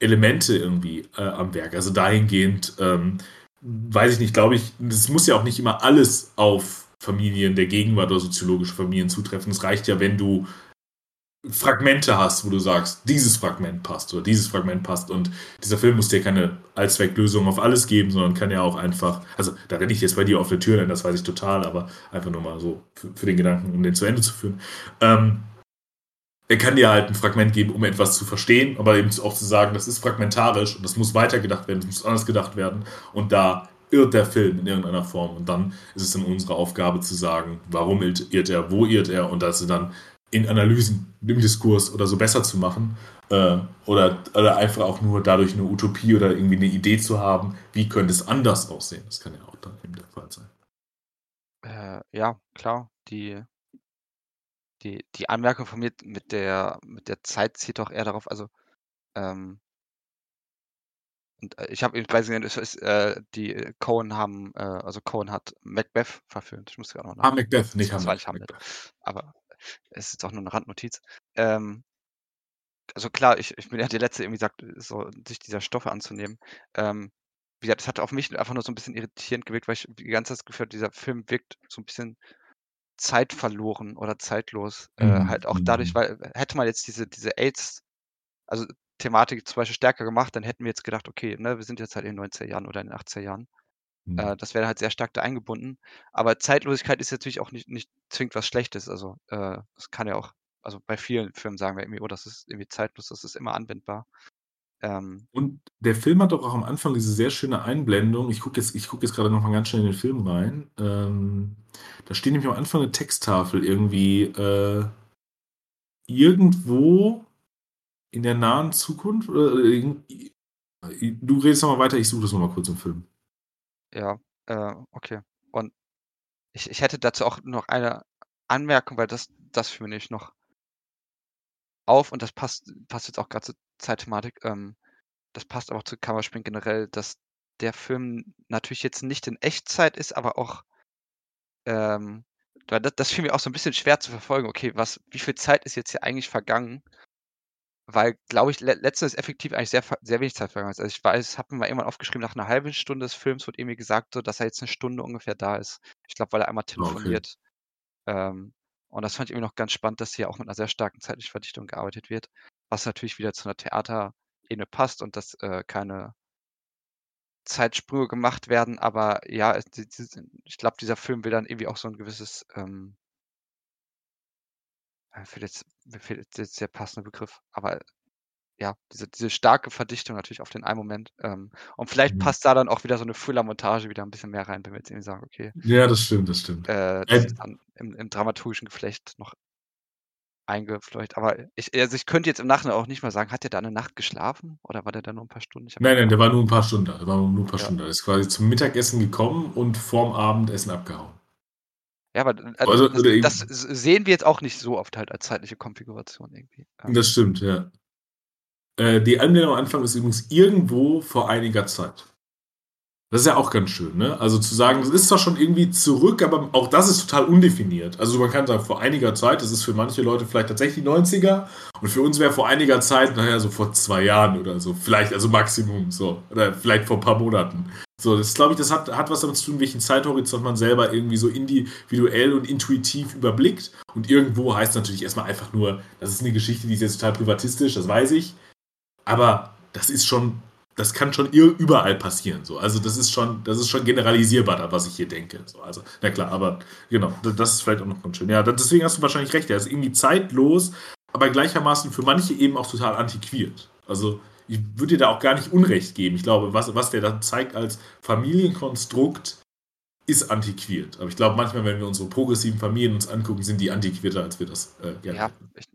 Elemente irgendwie äh, am Werk. Also dahingehend, ähm, weiß ich nicht, glaube ich, es muss ja auch nicht immer alles auf Familien der Gegenwart oder soziologische Familien zutreffen. Es reicht ja, wenn du Fragmente hast, wo du sagst, dieses Fragment passt oder dieses Fragment passt. Und dieser Film muss dir keine Allzwecklösung auf alles geben, sondern kann ja auch einfach, also da renne ich jetzt bei dir auf der Tür, denn das weiß ich total, aber einfach nur mal so für, für den Gedanken, um den zu Ende zu führen. Ähm, er kann dir halt ein Fragment geben, um etwas zu verstehen, aber eben auch zu sagen, das ist fragmentarisch und das muss weitergedacht werden, das muss anders gedacht werden. Und da irrt der Film in irgendeiner Form. Und dann ist es dann unsere Aufgabe zu sagen, warum irrt er, wo irrt er und das dann in Analysen, im Diskurs oder so besser zu machen. Äh, oder, oder einfach auch nur dadurch eine Utopie oder irgendwie eine Idee zu haben, wie könnte es anders aussehen. Das kann ja auch dann eben der Fall sein. Äh, ja, klar. Die, die, die Anmerkung von mir mit der, mit der Zeit zieht doch eher darauf, also ähm, und äh, ich habe, ich weiß nicht, ist, äh, die Cohen haben, äh, also Cohen hat Macbeth verfilmt. Ich muss gerade noch Ah, Macbeth, nicht Hamlet. Aber es ist auch nur eine Randnotiz. Ähm, also klar, ich, ich bin ja der Letzte, irgendwie sagt, so, sich dieser Stoffe anzunehmen. Ähm, wie gesagt, das hat auf mich einfach nur so ein bisschen irritierend gewirkt, weil ich die ganze Zeit das Gefühl dieser Film wirkt so ein bisschen zeitverloren oder zeitlos. Äh, Mhm, halt auch dadurch, mhm. weil hätte man jetzt diese, diese AIDS, also Thematik zum Beispiel stärker gemacht, dann hätten wir jetzt gedacht, okay, ne, wir sind jetzt halt in den 90er Jahren oder in den 80er Jahren. Mhm. Äh, das wäre halt sehr stark da eingebunden. Aber Zeitlosigkeit ist natürlich auch nicht, nicht zwingend was Schlechtes. Also äh, das kann ja auch, also bei vielen Filmen sagen wir irgendwie, oh, das ist irgendwie zeitlos, das ist immer anwendbar. Ähm, Und der Film hat doch auch am Anfang diese sehr schöne Einblendung. Ich gucke jetzt, ich guck jetzt gerade noch mal ganz schnell in den Film rein. Ähm, da steht nämlich am Anfang eine Texttafel irgendwie äh, irgendwo in der nahen Zukunft. Irgendwie- du redest noch mal weiter, ich suche das noch mal kurz im Film. Ja, äh, okay. Und ich, ich hätte dazu auch noch eine Anmerkung, weil das, das für mich noch auf und das passt, passt jetzt auch gerade zur Zeitthematik. Ähm, das passt aber auch zu Kammerspielen generell, dass der Film natürlich jetzt nicht in Echtzeit ist, aber auch, ähm, weil das, das fiel mir auch so ein bisschen schwer zu verfolgen. Okay, was, wie viel Zeit ist jetzt hier eigentlich vergangen? Weil, glaube ich, le letztens effektiv eigentlich sehr, sehr wenig Zeit vergangen ist. Also ich weiß, habe mir mal irgendwann aufgeschrieben, nach einer halben Stunde des Films wird irgendwie gesagt, so, dass er jetzt eine Stunde ungefähr da ist. Ich glaube, weil er einmal telefoniert. Ähm, und das fand ich irgendwie noch ganz spannend, dass hier auch mit einer sehr starken zeitlichen Verdichtung gearbeitet wird, was natürlich wieder zu einer Theaterebene passt und dass äh, keine Zeitsprünge gemacht werden. Aber ja, ich glaube, dieser Film will dann irgendwie auch so ein gewisses, ähm, jetzt, mir fehlt jetzt der passende Begriff, aber ja, diese, diese starke Verdichtung natürlich auf den einen Moment. Ähm, und vielleicht Mhm. passt da dann auch wieder so eine Thriller-Montage wieder ein bisschen mehr rein, wenn wir jetzt irgendwie sagen, okay, Ja, das stimmt, das stimmt. äh, das Äh, ist dann im, im dramaturgischen Geflecht noch eingefleucht. Aber ich, also ich könnte jetzt im Nachhinein auch nicht mal sagen, hat der da eine Nacht geschlafen oder war der da nur ein paar Stunden? Nein, nein, der war nur ein paar Stunden da. Der war nur ein paar Ja. Stunden da. ist quasi zum Mittagessen gekommen und vorm Abendessen abgehauen. Ja, aber äh, Also, das, das sehen wir jetzt auch nicht so oft halt als zeitliche Konfiguration irgendwie. Das stimmt, ja. Äh, die Anmeldung am Anfang ist übrigens irgendwo vor einiger Zeit. Das ist ja auch ganz schön, ne? Also zu sagen, das ist zwar schon irgendwie zurück, aber auch das ist total undefiniert. Also man kann sagen, vor einiger Zeit, das ist für manche Leute vielleicht tatsächlich die 90er und für uns wäre vor einiger Zeit, naja, so vor zwei Jahren oder so, vielleicht, also Maximum, so. Oder vielleicht vor ein paar Monaten. So, das glaube ich, das hat, hat was damit zu tun, welchen Zeithorizont man selber irgendwie so individuell und intuitiv überblickt. Und irgendwo heißt natürlich erstmal einfach nur, das ist eine Geschichte, die ist jetzt total privatistisch, das weiß ich. Aber das ist schon, das kann schon überall passieren. So. Also das ist schon, das ist schon generalisierbar, was ich hier denke. So, also, na klar, aber genau, das, ist vielleicht auch noch ganz schön. Ja, deswegen hast du wahrscheinlich recht. Er ist irgendwie zeitlos, aber gleichermaßen für manche eben auch total antiquiert. Also ich würde dir da auch gar nicht Unrecht geben. Ich glaube, was, was der dann zeigt als Familienkonstrukt, ist antiquiert. Aber ich glaube, manchmal, wenn wir unsere progressiven Familien uns angucken, sind die antiquierter, als wir das äh, gerne ja, ich,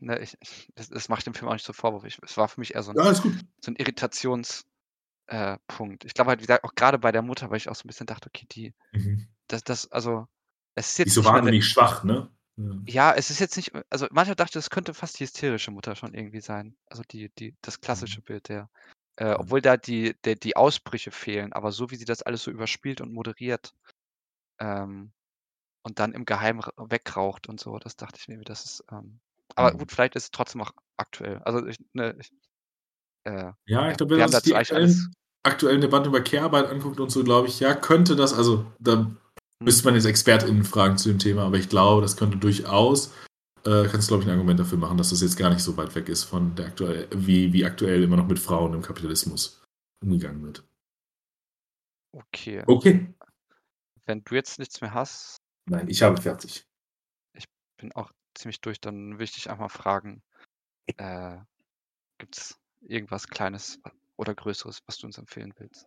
ne, ich, das, das macht dem Film auch nicht so Vorwurf. Ich, es war für mich eher so ein, Ja, so ein Irritationspunkt. Äh, ich glaube halt, wie gesagt, auch gerade bei der Mutter, weil ich auch so ein bisschen dachte, okay, die, Mhm. das, das, also, es ist Die jetzt ist so wahnsinnig schwach, ne? Ja. ja, es ist jetzt nicht, also manchmal dachte, es könnte fast die hysterische Mutter schon irgendwie sein. Also die, die, das klassische Bild der, äh, Mhm. obwohl da die, der, die Ausbrüche fehlen, aber so wie sie das alles so überspielt und moderiert, ähm, und dann im Geheimen ra- wegraucht und so, das dachte ich mir, das ist, ähm, aber Mhm. gut, vielleicht ist es trotzdem auch aktuell. Also ich, ne, ich, Äh, Ja, ich glaube, wir wenn man haben sich die aktuellen, aktuellen Debatten über Care-Arbeit anguckt und so, glaube ich, ja, könnte das, also da müsste man jetzt ExpertInnen fragen zu dem Thema, aber ich glaube, das könnte durchaus, äh, kannst glaube ich ein Argument dafür machen, dass das jetzt gar nicht so weit weg ist von der aktuell, wie, wie aktuell immer noch mit Frauen im Kapitalismus umgegangen wird. Okay. Okay. Wenn du jetzt nichts mehr hast, Nein, ich habe fertig. bin auch ziemlich durch, dann will ich dich einfach fragen, äh, gibt es irgendwas Kleines oder Größeres, was du uns empfehlen willst?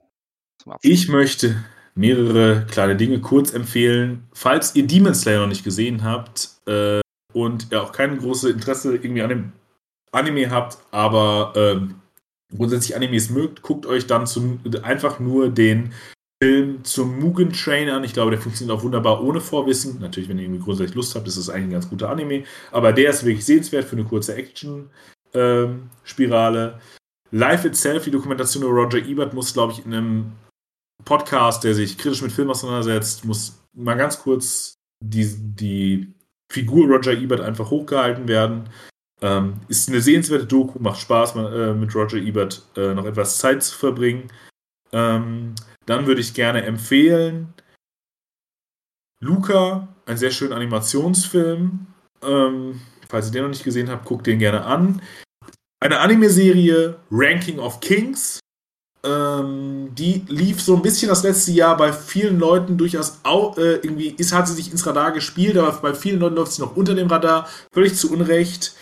Ich möchte mehrere kleine Dinge kurz empfehlen. Falls ihr Demon Slayer noch nicht gesehen habt äh, und ihr auch kein großes Interesse irgendwie an dem Anime habt, aber ähm, grundsätzlich Animes mögt, guckt euch dann zum, einfach nur den Film zum Mugen Train an. Ich glaube, der funktioniert auch wunderbar ohne Vorwissen. Natürlich, wenn ihr irgendwie grundsätzlich Lust habt, ist das eigentlich ein ganz guter Anime. Aber der ist wirklich sehenswert für eine kurze Action-Spirale. Life Itself, die Dokumentation über Roger Ebert, muss, glaube ich, in einem Podcast, der sich kritisch mit Film auseinandersetzt, muss mal ganz kurz die, die Figur Roger Ebert einfach hochgehalten werden. Ähm, ist eine sehenswerte Doku, macht Spaß, mal, äh, mit Roger Ebert äh, noch etwas Zeit zu verbringen. Ähm, dann würde ich gerne empfehlen Luca, ein sehr schöner Animationsfilm. Ähm, falls ihr den noch nicht gesehen habt, guckt den gerne an. Eine Anime-Serie, Ranking of Kings. Ähm, die lief so ein bisschen das letzte Jahr bei vielen Leuten durchaus auch, äh, irgendwie ist, hat sie sich ins Radar gespielt, aber bei vielen Leuten läuft sie noch unter dem Radar, völlig zu Unrecht.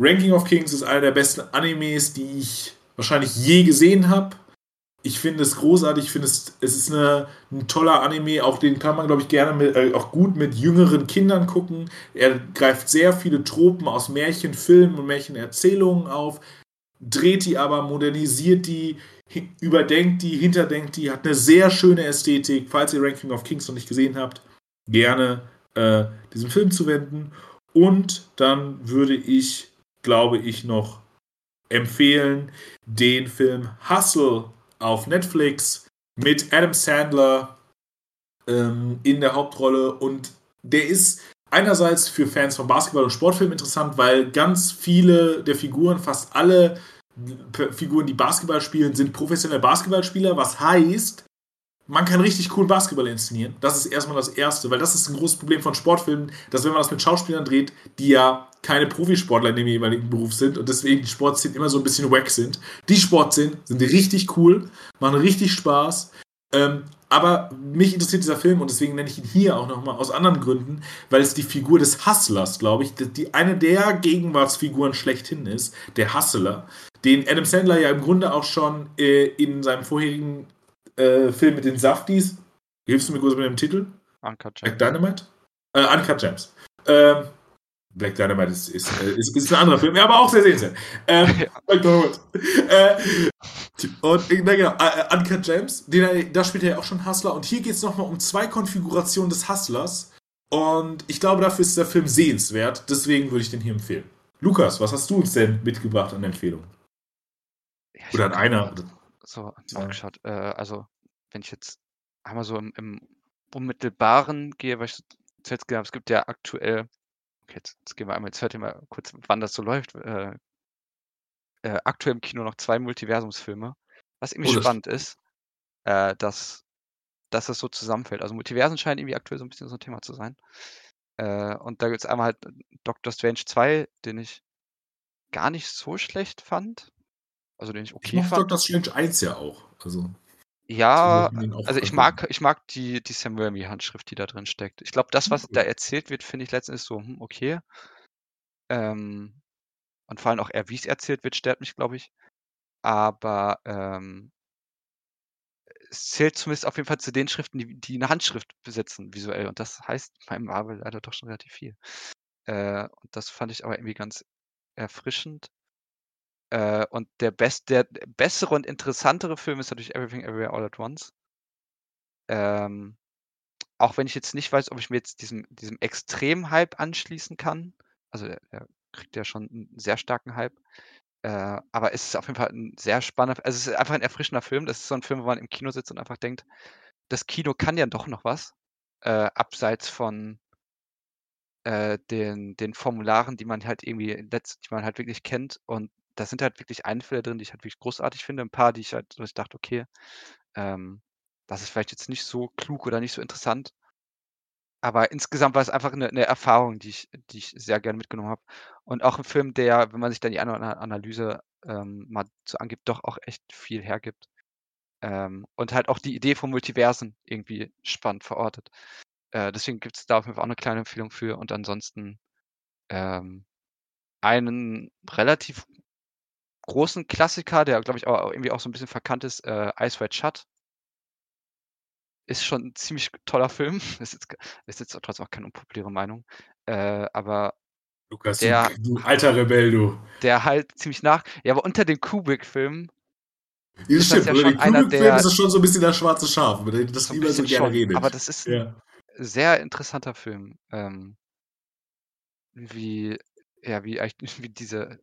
Ranking of Kings ist einer der besten Animes, die ich wahrscheinlich je gesehen habe. Ich finde es großartig, ich finde es, es ist eine, ein toller Anime, auch den kann man, glaube ich, gerne mit, äh, auch gut mit jüngeren Kindern gucken. Er greift sehr viele Tropen aus Märchenfilmen und Märchenerzählungen auf, dreht die aber, modernisiert die, überdenkt die, hinterdenkt die, hat eine sehr schöne Ästhetik. Falls ihr Ranking of Kings noch nicht gesehen habt, gerne äh, diesem Film zu wenden. Und dann würde ich, glaube ich, noch empfehlen den Film Hustle auf Netflix mit Adam Sandler ähm, in der Hauptrolle. Und der ist einerseits für Fans von Basketball und Sportfilmen interessant, weil ganz viele der Figuren, fast alle Figuren, die Basketball spielen, sind professionelle Basketballspieler, was heißt, man kann richtig cool Basketball inszenieren. Das ist erstmal das Erste, weil das ist ein großes Problem von Sportfilmen, dass wenn man das mit Schauspielern dreht, die ja keine Profisportler in dem jeweiligen Beruf sind und deswegen die Sportszenen immer so ein bisschen wack sind. Die Sportszenen sind richtig cool, machen richtig Spaß. Ähm, aber mich interessiert dieser Film und deswegen nenne ich ihn hier auch nochmal aus anderen Gründen, weil es die Figur des Hustlers, glaube ich, die, eine der Gegenwartsfiguren schlechthin ist, der Hustler, den Adam Sandler ja im Grunde auch schon äh, in seinem vorherigen äh, Film mit den Safties, hilfst du mir kurz mit dem Titel? Uncut Gems. Dynamite? Äh, Uncut Gems. Ähm, Black Dynamite ist, ist, äh, ist, ist ein anderer Film, ja, aber auch sehr sehenswert. Ähm, Ja. Black Dynamite. Äh, und äh, na genau, äh, Uncut Gems, den, da spielt er ja auch schon Hustler. Und hier geht es nochmal um zwei Konfigurationen des Hustlers. Und ich glaube, dafür ist der Film sehenswert. Deswegen würde ich den hier empfehlen. Lukas, was hast du uns denn mitgebracht an Empfehlungen? Ja, Oder an einer? grad So Ja. nachgeschaut. Äh, also, wenn ich jetzt einmal so im, im Unmittelbaren gehe, weil ich zuletzt gesehen habe, es gibt ja aktuell, okay, jetzt, jetzt gehen wir einmal, jetzt hört ihr mal kurz, wann das so läuft. Äh, äh, aktuell im Kino noch zwei Multiversumsfilme. Was irgendwie Oh, spannend ist, äh, dass, dass das so zusammenfällt. Also Multiversen scheinen irgendwie aktuell so ein bisschen so ein Thema zu sein. Äh, und da gibt es einmal halt Doctor Strange 2, den ich gar nicht so schlecht fand. Also den ich Ich okay mochte fand. Doctor Strange 1 ja auch. Also, Ja, also ich mag, ich mag die, die Sam Raimi-Handschrift, die da drin steckt. Ich glaube, das, was Okay. da erzählt wird, finde ich letztendlich so, hm, okay. Ähm, und vor allem auch er, wie es erzählt wird, stört mich, glaube ich. Aber ähm, es zählt zumindest auf jeden Fall zu den Schriften, die, die eine Handschrift besitzen, visuell. Und das heißt beim Marvel leider doch schon relativ viel. Äh, und das fand ich aber irgendwie ganz erfrischend. Äh, und der, best, der bessere und interessantere Film ist natürlich Everything Everywhere All at Once. Ähm, auch wenn ich jetzt nicht weiß, ob ich mir jetzt diesem, diesem Extrem-Hype anschließen kann. Also der, der kriegt ja schon einen sehr starken Hype. Äh, aber es ist auf jeden Fall ein sehr spannender, also es ist einfach ein erfrischender Film. Das ist so ein Film, wo man im Kino sitzt und einfach denkt, das Kino kann ja doch noch was. Äh, abseits von äh, den, den Formularen, die man halt irgendwie, die man halt wirklich kennt und da sind halt wirklich Einfälle drin, die ich halt wirklich großartig finde. Ein paar, die ich halt, wo ich dachte, okay, ähm, das ist vielleicht jetzt nicht so klug oder nicht so interessant. Aber insgesamt war es einfach eine 'ne Erfahrung, die ich die ich sehr gerne mitgenommen habe. Und auch 'n Film, der, wenn man sich dann die eine oder andere Analyse, ähm, mal so angibt, doch auch echt viel hergibt. Ähm, und halt auch die Idee von Multiversen irgendwie spannend verortet. Äh, deswegen gibt's da auf jeden Fall auch 'ne kleine Empfehlung für und ansonsten, ähm, einen relativ großen Klassiker, der, glaube ich, auch irgendwie auch so 'n bisschen verkannt ist, äh, Eyes Wide Shut. Ist schon 'n ziemlich toller Film. Ist jetzt ist jetzt trotzdem auch keine unpopuläre Meinung. Äh, aber Lukas, du der du alter Rebell, du. der halt ziemlich nach ja, aber unter den Kubrick-Filmen Ja, ist das ja schon einer der ist das schon so 'n bisschen das schwarze Schaf, über das so niemand so gerne schon, redet. aber das ist Ja. sehr interessanter Film. Ähm wie ja, wie eigentlich wie diese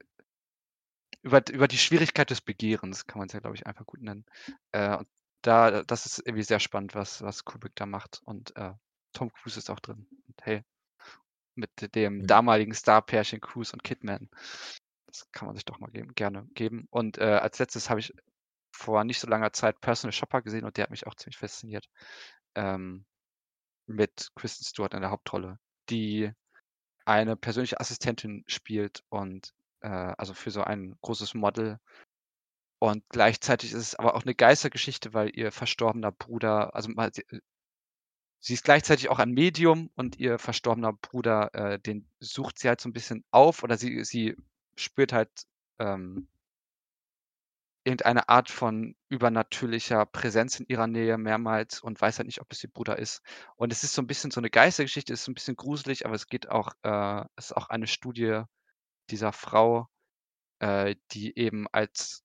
über über die Schwierigkeit des Begehrens kann man's ja, glaube ich, einfach gut nennen. Äh, und da das ist irgendwie sehr spannend, was was Kubrick da macht und, äh, Tom Cruise ist auch drin. Und hey, mit dem damaligen Starpärchen Cruise und Kidman. Das kann man sich doch mal geben gerne geben. Und, äh, als Letztes habe ich vor nicht so langer Zeit Personal Shopper gesehen und der hat mich auch ziemlich fasziniert. Ähm, mit Kristen Stewart in der Hauptrolle, die eine persönliche Assistentin spielt und, äh also für so ein großes Model. Und gleichzeitig ist es aber auch 'ne Geistergeschichte, weil ihr verstorbener Bruder also äh sie ist gleichzeitig auch ein Medium und ihr verstorbener Bruder, äh, den sucht sie halt so 'n bisschen auf oder sie sie spürt halt, ähm irgendeine Art von übernatürlicher Präsenz in ihrer Nähe mehrmals und weiß halt nicht, ob es ihr Bruder ist. Und es ist so 'n bisschen so 'ne Geistergeschichte, ist so 'n bisschen gruselig, aber es geht auch äh, ist auch eine Studie dieser Frau, äh, die eben als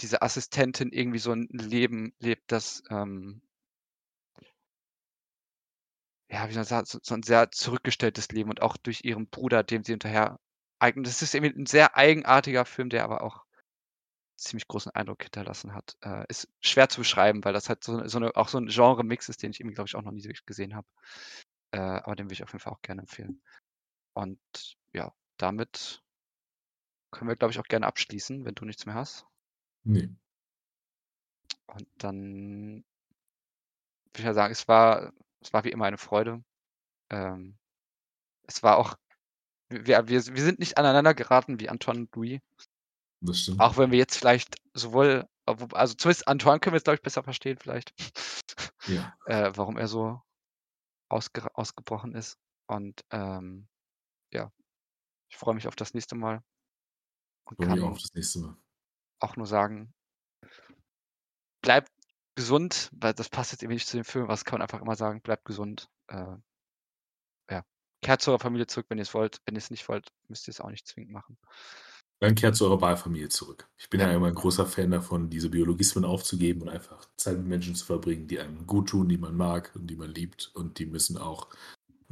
diese Assistentin irgendwie so 'n Leben lebt, das, ähm ja, wie soll man sagen, so so 'n sehr zurückgestelltes Leben und auch durch ihren Bruder, dem sie hinterher eigen das ist irgendwie 'n sehr eigenartiger Film, der aber auch ziemlich großen Eindruck hinterlassen hat. Äh, ist schwer zu beschreiben, weil das halt so so 'ne auch so 'n Genremix ist, den ich irgendwie, glaube ich, auch noch nie gesehen habe. Äh, aber den würde ich auf jeden Fall auch gerne empfehlen. Und ja, damit können wir, glaube ich, auch gerne abschließen, wenn du nichts mehr hast. Ne. Und dann würde ich ja sagen, es war es war wie immer eine Freude. Ähm, es war auch wir wir wir sind nicht aneinander geraten wie Antoine und Louis. Das stimmt. Auch wenn wir jetzt vielleicht sowohl wo also zumindest Antoine können wir jetzt, glaube ich, besser verstehen vielleicht, Ja. äh, warum er so ausgera ausgebrochen ist. Und, ähm, ja, ich freue mich auf das nächste Mal und Freue mich auf das nächste Mal. auch nur sagen bleibt gesund, weil das passt jetzt irgendwie nicht zu dem Film, das kann man einfach immer sagen, bleibt gesund. Äh, ja, kehrt zu eurer Familie zurück, wenn ihr's wollt. Wenn ihr's nicht wollt, müsst ihr's auch nicht zwingend machen. Dann kehrt zu eurer Wahlfamilie zurück. Ich bin ja Ja. immer 'n großer Fan davon, diese Biologismen aufzugeben und einfach Zeit mit Menschen zu verbringen, die einem guttun, die man mag und die man liebt. Und die müssen auch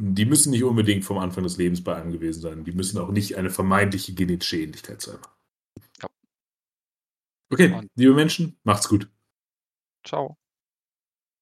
die müssen nicht unbedingt vom Anfang des Lebens bei einem gewesen sein. Die müssen auch nicht eine vermeintliche genetische Ähnlichkeit sein. Ja. Okay, Und liebe Menschen, macht's gut. Tschau.